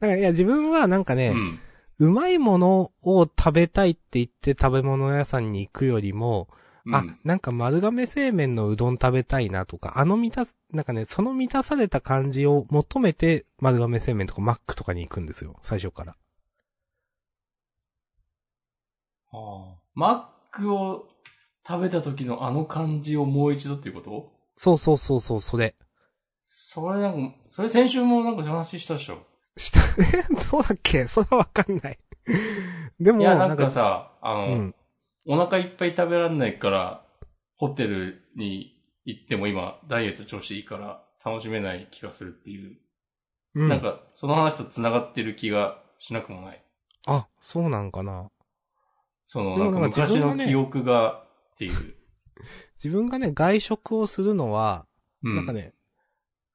だからいや、自分はなんかうね、うん。うまいものを食べたいって言って食べ物屋さんに行くよりも、うんあ、なんか丸亀製麺のうどん食べたいなとか、あの満たす、なんかね、その満たされた感じを求めて丸亀製麺とかマックとかに行くんですよ、最初から。ああマックを食べた時のあの感じをもう一度っていうこと？そうそうそうそう、それ。それなんか、それ先週もなんか話したでしょ。した、えそうだっけ？それはわかんない。でも、いや、なんかさ、あの、うん。お腹いっぱい食べられないから、ホテルに行っても今、ダイエット調子いいから、楽しめない気がするっていう。うん。なんか、その話と繋がってる気がしなくもない。あ、そうなんかな。その、なんか昔の記憶がっていう。自分がね、外食をするのは、うん。なんかね、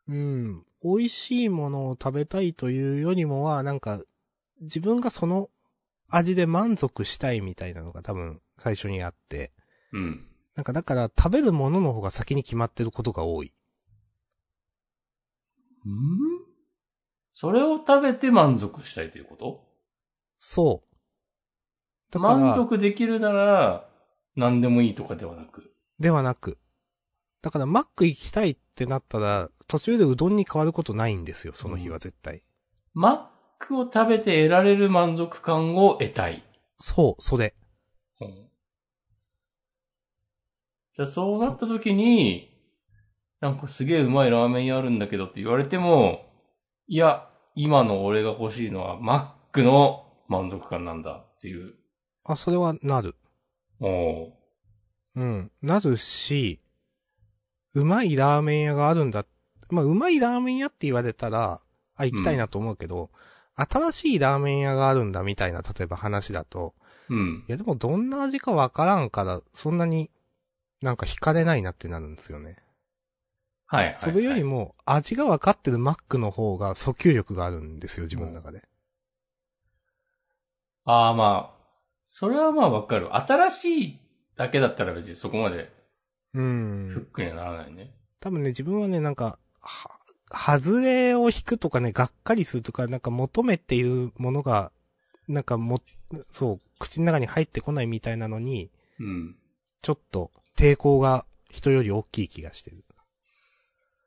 うん、美味しいものを食べたいというよりもは、なんか、自分がその味で満足したいみたいなのが多分最初にあって、うん。なんかだから食べるものの方が先に決まってることが多い。うん？それを食べて満足したいということ？そう。満足できるなら、何でもいいとかではなく？ではなく。だからマック行きたいってなったら、途中でうどんに変わることないんですよ、その日は絶対。マックを食べて得られる満足感を得たい。そう、それ。うんじゃあそうなった時に、なんかすげえうまいラーメン屋あるんだけどって言われても、いや、今の俺が欲しいのはマックの満足感なんだっていう。あ、それはなる。おーうん。なるし、うまいラーメン屋があるんだ。まあ、うまいラーメン屋って言われたら、あ、行きたいなと思うけど、新しいラーメン屋があるんだみたいな、例えば話だと、うん。いやでもどんな味かわからんから、そんなになんか惹かれないなってなるんですよね。はいはい、はい。それよりも、味が分かってるマックの方が訴求力があるんですよ、自分の中で。ああまあ、それはまあわかる。新しいだけだったら別にそこまでうフッん。クにはならないね。多分ね、自分はね、なんか、は、外れを引くとかね、がっかりするとか、なんか求めているものが、なんかも、そう、口の中に入ってこないみたいなのに、うん。ちょっと抵抗が人より大きい気がしてる。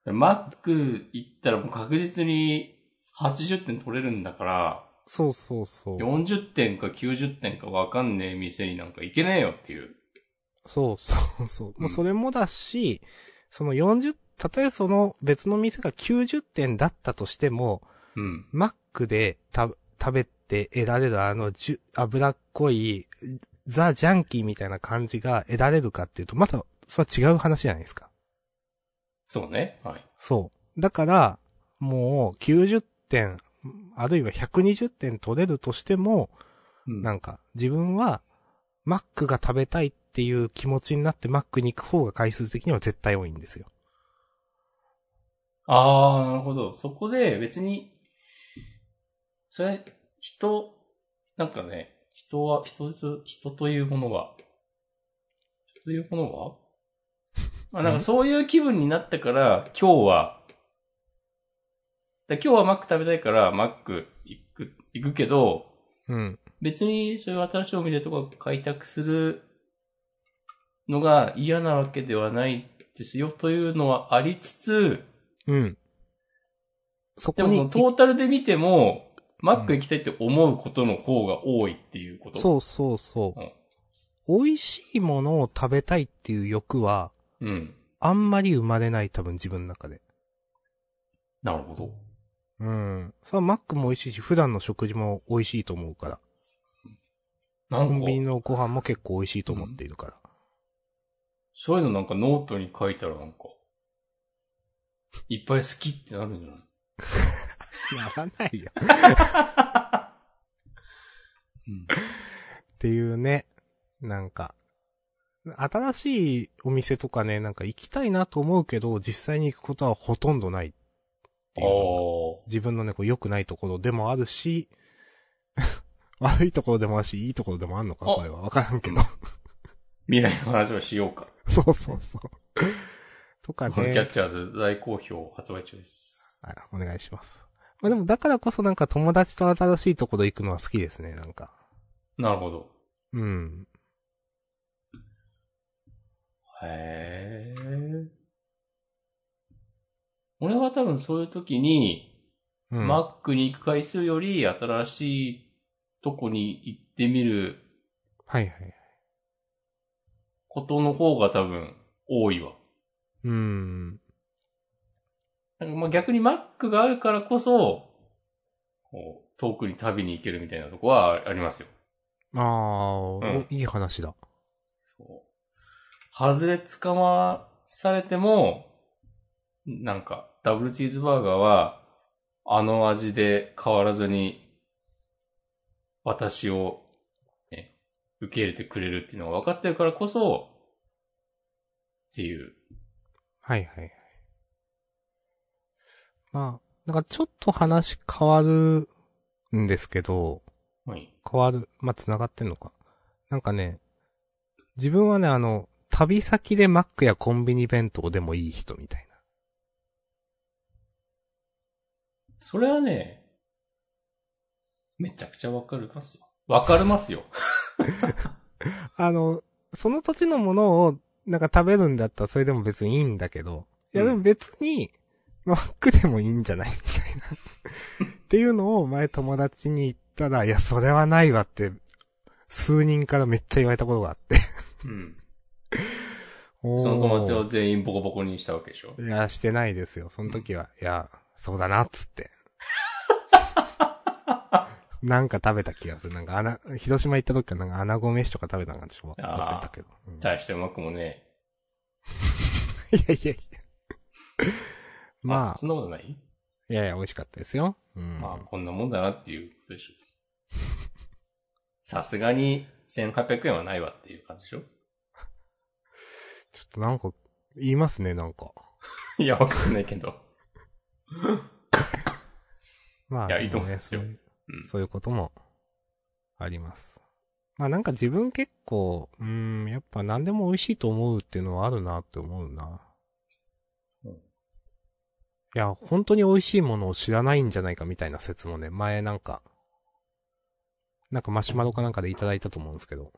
マック行ったらもう確実に80点取れるんだから、そうそうそう。40点か90点かわかんねえ店になんか行けねえよっていう。そうそうそう。うんもうそれもだし、その40、たとえその別の店が90点だったとしても、うん。マックでた食べて得られるあのじゅ脂っこい、ザ・ジャンキーみたいな感じが得られるかっていうと、また、それは違う話じゃないですか。そうね。はい。そう。だから、もう90点、あるいは120点取れるとしても、うんなんか、自分は、マックが食べたいっていう気持ちになってマックに行く方が回数的には絶対多いんですよ。ああ、なるほど。そこで別に、それ、人、なんかね、人は、人と、人というものは、人というものは？まあなんかそういう気分になったから、今日は、だ今日はマック食べたいから、マック行く、行くけど、うん。別にそういう新しいお店とか開拓するのが嫌なわけではないですよというのはありつつ、うん。そでこに、もトータルで見ても、マック行きたいって思うことの方が多いっていうこと。そうそうそう。美味しいものを食べたいっていう欲は、う。うん。あんまり生まれない多分自分の中で。なるほど。うん。それはマックも美味しいし、普段の食事も美味しいと思うから。なんかコンビニのご飯も結構美味しいと思っているから。そういうのなんかノートに書いたらなんか、いっぱい好きってなるんじゃない？やらないよ。うん。っていうね、なんか、新しいお店とかね、なんか行きたいなと思うけど、実際に行くことはほとんどないってい自分のね、こう良くないところでもあるし、悪いところでもあるし、いいところでもあるのか、あこれは。わからんけど。未来の話をしようか。そうそうそう。とかキャッね。チャーズ大好評発売中です。はい、お願いします。まあでも、だからこそなんか友達と新しいところ行くのは好きですね、なんか。なるほど。うん。へえ。俺は多分そういう時に、うん。マックに行く回数より新しいとこに行ってみるはいはい。ことの方が多分多いわ。うん。まあ逆にマックがあるからこそ、こう遠くに旅に行けるみたいなとこはありますよ。ああ、うんおいい話だ。そう。外れ捕まされても、なんか、ダブルチーズバーガーは、あの味で変わらずに、私を、ね、受け入れてくれるっていうのが分かってるからこそ、っていう。はいはいはい。まあ、なんかちょっと話変わるんですけど、はい。変わる、まあ、繋がってんのか。なんかね、自分はね、あの、旅先でマックやコンビニ弁当でもいい人みたいそれはね、めちゃくちゃわかりますよ。わかりますよ。な。あの、その土地のものを、なんか食べるんだったらそれでも別にいいんだけど、いやうんでも別に、マックでもいいんじゃない？みたいな。っていうのを前友達に言ったら、いや、それはないわって、数人からめっちゃ言われたことがあって。うん。その友達を全員ボコボコにしたわけでしょ？いや、してないですよ。その時は。いや、そうだな、っつって。なんか食べた気がする。なんか、あな、広島行った時はなんか、穴子飯とか食べたんかちょっと忘れたけど。うん大してうまくもね。いやいやいや。まあそ、んなことない？いやいや、美味しかったですよ。うん。まあ、こんなもんだなっていうことでしょ。さすがに1800円はないわっていう感じでしょ？ちょっとなんか、言いますね、なんか。いや、わかんないけど。まあ、いやいいと思いますよそういううん。そういうことも、あります。まあなんか自分結構、うーん、やっぱ何でも美味しいと思うっていうのはあるなって思うな。うんいや、本当に美味しいものを知らないんじゃないかみたいな説もね、前なんか、なんかマシュマロかなんかでいただいたと思うんですけど。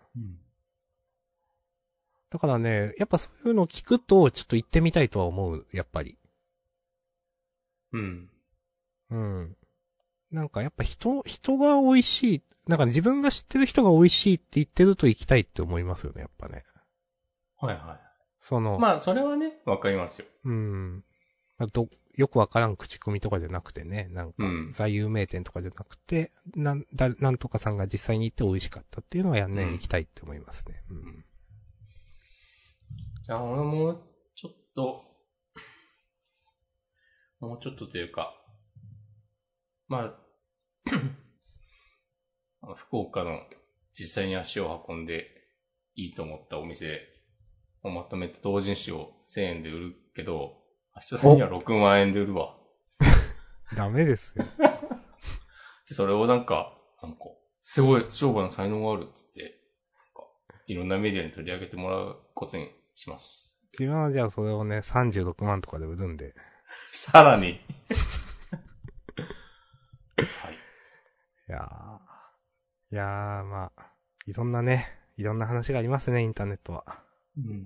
だからね、やっぱそういうのを聞くと、ちょっと行ってみたいとは思う、やっぱり。うん。うん。なんかやっぱ人、人が美味しい。なんか自分が知ってる人が美味しいって言ってると行きたいって思いますよね、やっぱね。はいはその、い。まあ、それはね、わかりますよ。うん。まあど、よくわからん口コミとかじゃなくてね、なんかうん、座右名店とかじゃなくて、なん、だ、なんとかさんが実際に行って美味しかったっていうのはやんね、うん行きたいって思いますね。うん。じゃあ、俺も、ちょっと、もうちょっとというか、まあ、あの福岡の実際に足を運んでいいと思ったお店をまとめて同人誌を1000円で売るけど、明日さんには6万円で売るわ。ダメですよ。でそれをなんか、なんか、すごい商売の才能があるっつって、なんか、いろんなメディアに取り上げてもらうことにします。自分はじゃあそれをね、36万とかで売るんで。さらに。はい。いやー。いやー、まあ、いろんなね、いろんな話がありますね、インターネットは。うん。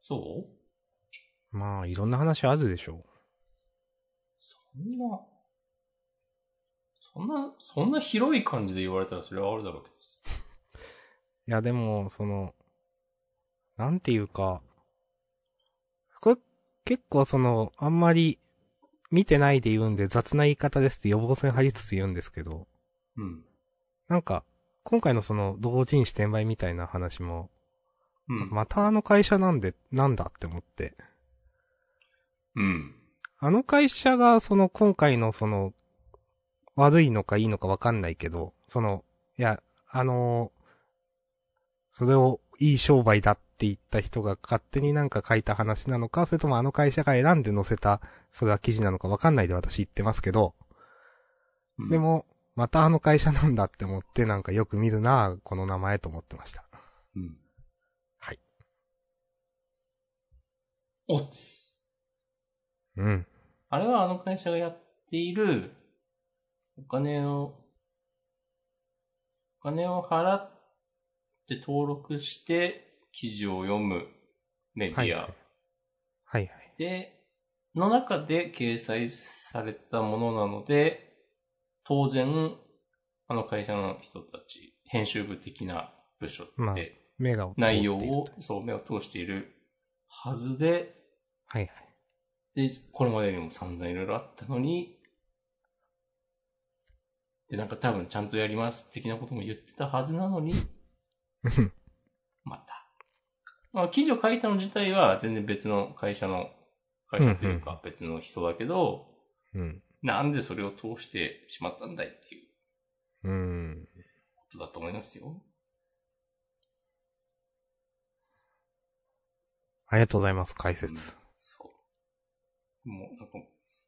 そう？まあ、いろんな話あるでしょそんな、そんな、そんな広い感じで言われたらそれはあるだろうけどさ。いや、でも、その、なんていうか、これ、結構その、あんまり、見てないで言うんで雑な言い方ですって予防線張りつつ言うんですけど、うん。なんか、今回のその同人誌転売みたいな話も、うん。またあの会社なんで、なんだって思って。うん。あの会社がその今回のその、悪いのかいいのかわかんないけど、その、いや、あのそれをいい商売だって言った人が勝手になんか書いた話なのか、それともあの会社が選んで載せた、それは記事なのかわかんないで私言ってますけど、うんで、も、またあの会社なんだって思ってなんかよく見るなこの名前と思ってました。うん。はい。オツ。うん。あれはあの会社がやっている、お金を、お金を払って登録して記事を読むメディアはいはい。はいはい。で、の中で掲載されたものなので、当然、あの会社の人たち、編集部的な部署まあで目が通って内容を、そう、目を通しているはずで、はいはい。で、これまでにも散々いろいろあったのに、で、なんか多分ちゃんとやります的なことも言ってたはずなのに、う んまた。まあ、記事を書いたの自体は全然別の会社の、会社というか別の人だけど、うん。なんでそれを通してしまったんだいっていううん。ことだと思いますよ。ありがとうございます、解説。もう、なんか、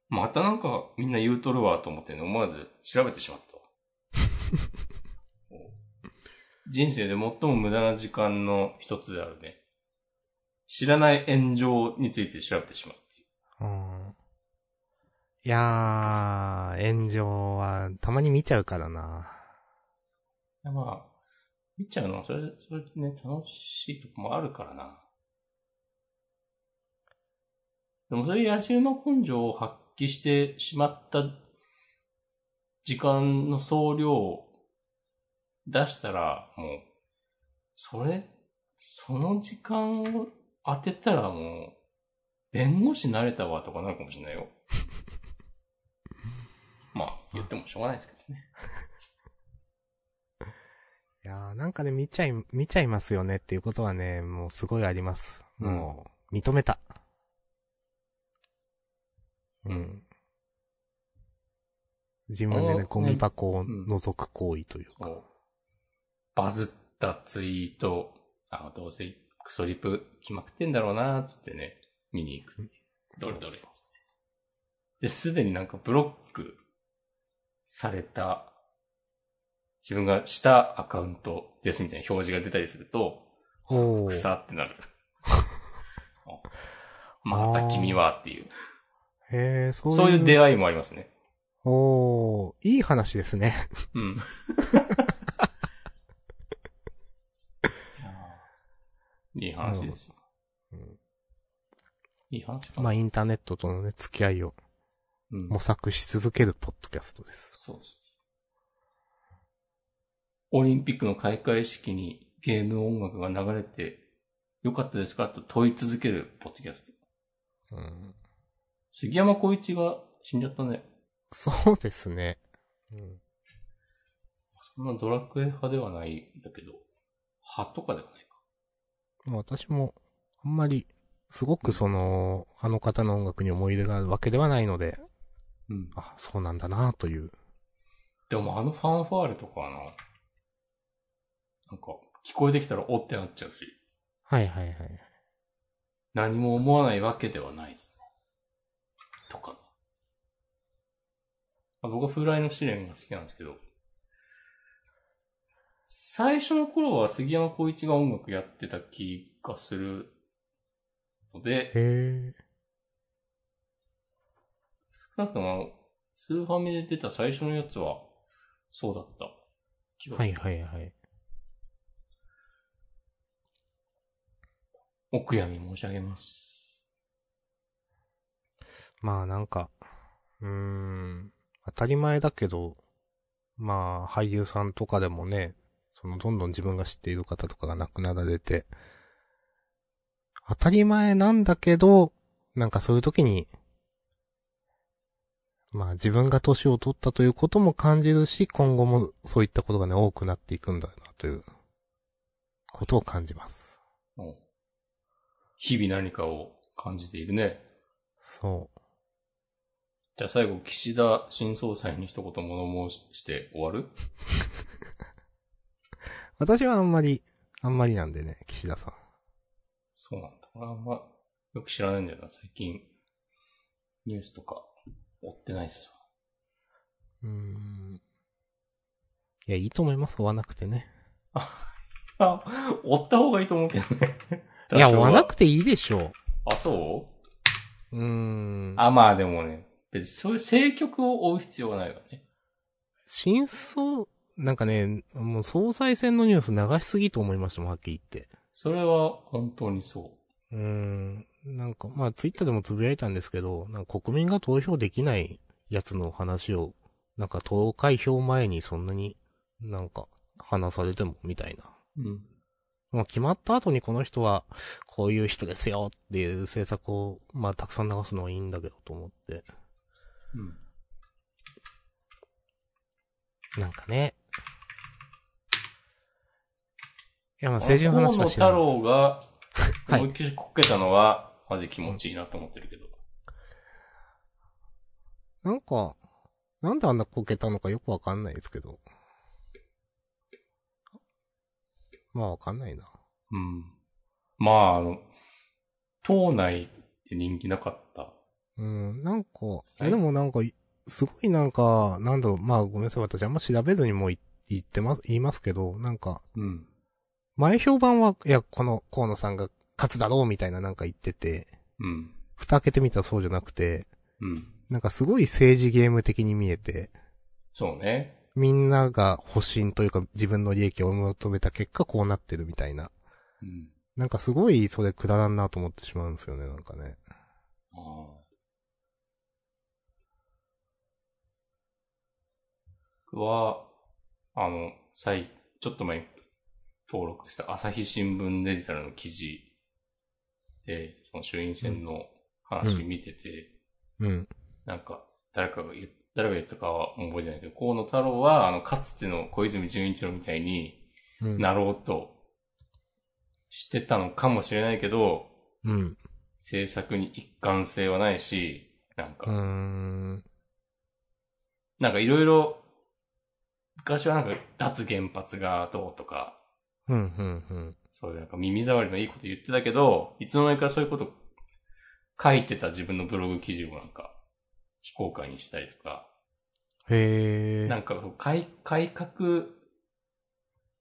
またなんかみんな言うとるわと思ってね、思わず調べてしまった 人生で最も無駄な時間の一つであるね。知らない炎上について調べてしまうっていう。うん。いやー、炎上はたまに見ちゃうからな。まあ、見ちゃうのはそれ、それでね、楽しいとこもあるからな。でもそういう野じ馬根性を発揮してしまった時間の総量を出したら、もう、それ、その時間を当てたらもう、弁護士なれたわとかなるかもしれないよ。まあ、言ってもしょうがないですけどね。いやー、なんかね、見ちゃい、見ちゃいますよねっていうことはね、もうすごいあります。もう、認めた。うん。自分でね、ゴミ箱を覗く行為というか。こうバズったツイート、あ、どうせクソリプ来まくってんだろうな、つってね、見に行く。どれどれ。で、すでになんかブロックされた、自分がしたアカウントですみたいな表示が出たりすると。草ってなる。あ また君はっていう。へー、そういう。そういう出会いもありますね。おー、いい話ですね。うん。いい話ですよ。うんいい話かな。まあ、インターネットとのね、付き合いをうん模索し続けるポッドキャストです。そうそう。オリンピックの開会式にゲーム音楽が流れてよかったですか？と問い続けるポッドキャスト。うん。杉山浩一が死んじゃったね。そうですね。うん。そんなドラクエ派ではないんだけど、派とかではないか。まあ私も、あんまり、すごくその、あの方の音楽に思い入れがあるわけではないので、うん。あ、そうなんだなという。でもあのファンファーレとかはな、なんか聞こえてきたらおってなっちゃうし、はいはいはい。何も思わないわけではないですね。とか。あ僕は風来の試練が好きなんですけど、最初の頃は杉山浩一が音楽やってた気がするので、へえ。少なくともスーファミで出た最初のやつはそうだった気がする。はいはいはい。お悔やみ申し上げます。まあなんか、うーん、当たり前だけど、まあ俳優さんとかでもね、そのどんどん自分が知っている方とかが亡くなられて、当たり前なんだけど、なんかそういう時に、まあ自分が年を取ったということも感じるし、今後もそういったことがね、多くなっていくんだなという、ことを感じます。うん日々何かを感じているね。そう。じゃあ最後、岸田新総裁に一言物申して終わる？私はあんまり、あんまりなんでね、岸田さん。そうなんだ。俺あんまよく知らないんだよな、最近。ニュースとか追ってないっすうーん。いや、いいと思います。追わなくてね。わ。あ、追った方がいいと思うけどね。いや、追わなて。くていいでしょ。あ、そう？うーん。あ、まあでもね、別にそういう政局を追う必要はないわね。真相、なんかね、もう総裁選のニュース流しすぎと思いましたもん、はっきり言って。それは本当にそうーん。なんか、まあ、ツイッターでもつぶやいたんですけど、なんか国民が投票できないやつの話を、なんか投開票前にそんなになんか話されてもみたいな。う。うん。まあ、決まった後にこの人は、こういう人ですよっていう政策を、まあ、たくさん流すのはいいんだけどと思って。うん。なんかね。いや、まあ、政治の話はしない。太郎が、はい思いっきりこけたのは、マジ気持ちいいなと思ってるけど。なんか、なんであんなこけたのかよくわかんないですけど。まあわかんないな。うん。まあ、あの、党内で人気なかった。うん、なんか、いえ、でもなんかい、すごいなんか、なんだろう、まあごめんなさい、私あんま調べずにもうい言ってます、言いますけど、なんか、うん。前評判は、いや、この河野さんが勝つだろうみたいななんか言ってて、うん。蓋開けてみたらそうじゃなくて、うん。なんかすごい政治ゲーム的に見えて、そうね。みんなが保身というか自分の利益を求めた結果こうなってるみたいな。うん。なんかすごいそれくだらんなと思ってしまうんですよね、なんかね。ああ。は、あの、最、ちょっと前に登録した朝日新聞デジタルの記事で、その衆院選の話見てて、うん。なんか、誰かが言っ、誰が言ったかは覚えてないけど、河野太郎は、あの、かつての小泉純一郎みたいにうん。なろうとしてたのかもしれないけど、うん。政策に一貫性はないし、なんか、うーん。なんかいろいろ、昔はなんか脱原発がどうとか、うん、うん、うん。そういうなんか耳障りのいいこと言ってたけど、いつの間にかそういうこと書いてた自分のブログ記事をなんか非公開にしたりとか、へー。なんか改改革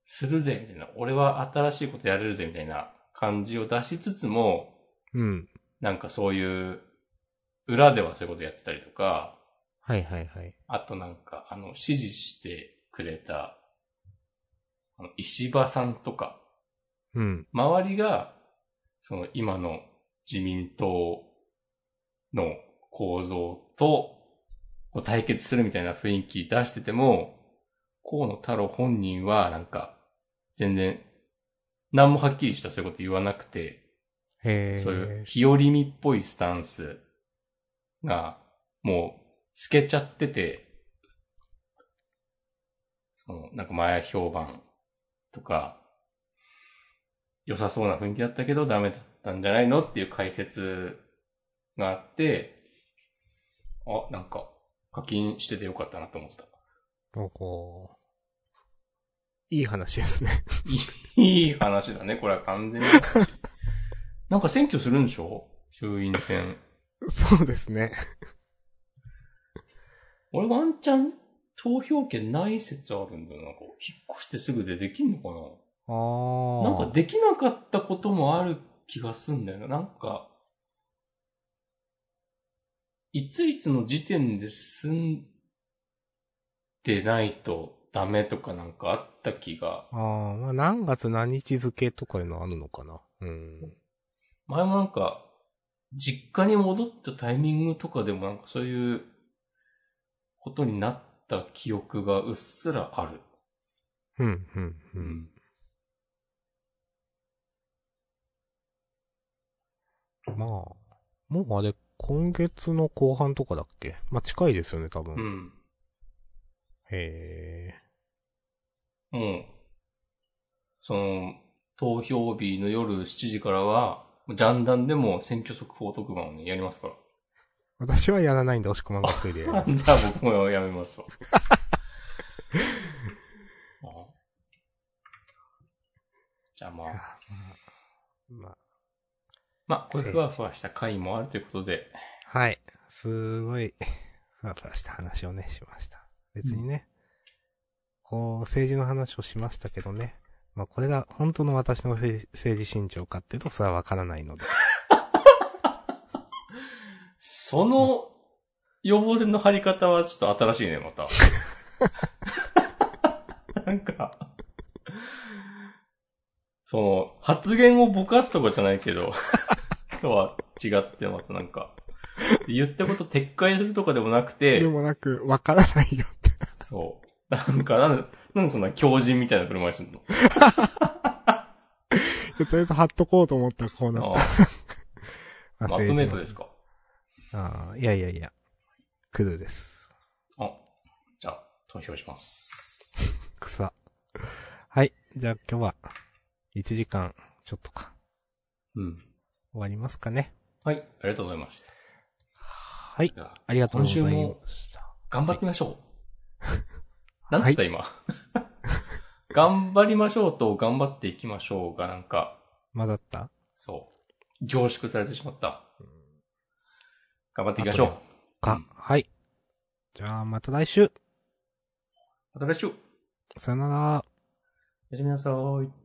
するぜみたいな、俺は新しいことやれるぜみたいな感じを出しつつも、うん。なんかそういう、裏ではそういうことやってたりとか、はいはいはい。あとなんか、あの、指示してくれた、あの、石破さんとか、うん。周りが、その今の自民党の構造と、こう対決するみたいな雰囲気出してても、河野太郎本人はなんか、全然、何もはっきりしたそういうこと言わなくて、へー。そういう日和見っぽいスタンスが、もう、透けちゃってて、なんか前評判とか、良さそうな雰囲気だったけどダメだったんじゃないのっていう解説があって、あ、なんか、課金しててよかったなと思った。なんか、いい話ですね。いい話だね、これは完全に。なんか選挙するんでしょ？衆院選。そうですね。俺ワンチャン投票権ない説あるんだよな。こう引っ越してすぐでできんのかあー。ななんかできなかったこともある気がすんだよな。なんか、いついつの時点で住んでないとダメとかなんかあった気が。あー、まあ何月何日付とかいうのあるのかな。うん。前もなんか、実家に戻ったタイミングとかでもなんかそういうことになった記憶がうっすらある。うん、うん、うん。まあ、もうあれ、今月の後半とかだっけ？まあ、近いですよね、多分。うん。へもう、その、投票日の夜7時からは、ジャンダンでも選挙速報特番をね、やりますから。ー。私はやらないんで、押し込まんが一人で。じゃあ僕もやめますわ。あじゃあまあ、まあ、まあ、これふわふわした回もあるということで、はい。すごい、ふわふわした話をね、しました。別にね、こう、政治の話をしましたけどね。まあ、これが本当の私の政政治信条かっていうと、それはわからないので。その予防線の張り方はちょっと新しいね、また。なんか、その、発言をぼかすとかじゃないけど、とは違ってまたなんか、言ったこと撤回するとかでもなくてで、もなく、わからないよって。そう。なんか、なんで、なんでそんな強靭みたいな振る舞いするの？とりあえず貼っとこうと思ったらこうなった。まマップメイトですか？ああ、いやいやいや。クルーです。あ、じゃあ、投票します。草。はい。じゃあ今日は、1時間ちょっとか。うん。終わりますかね。はい、ありがとうございました。はい。あありがとうござい今週もました。頑張ってみましょう。なんつった今？頑張りましょうと頑張っていきましょうがなんか、まだった？そう、凝縮されてしまった。頑張っていきましょう。か、うんはい。じゃあまた来週。また来週。さよなら。おやすみなさい。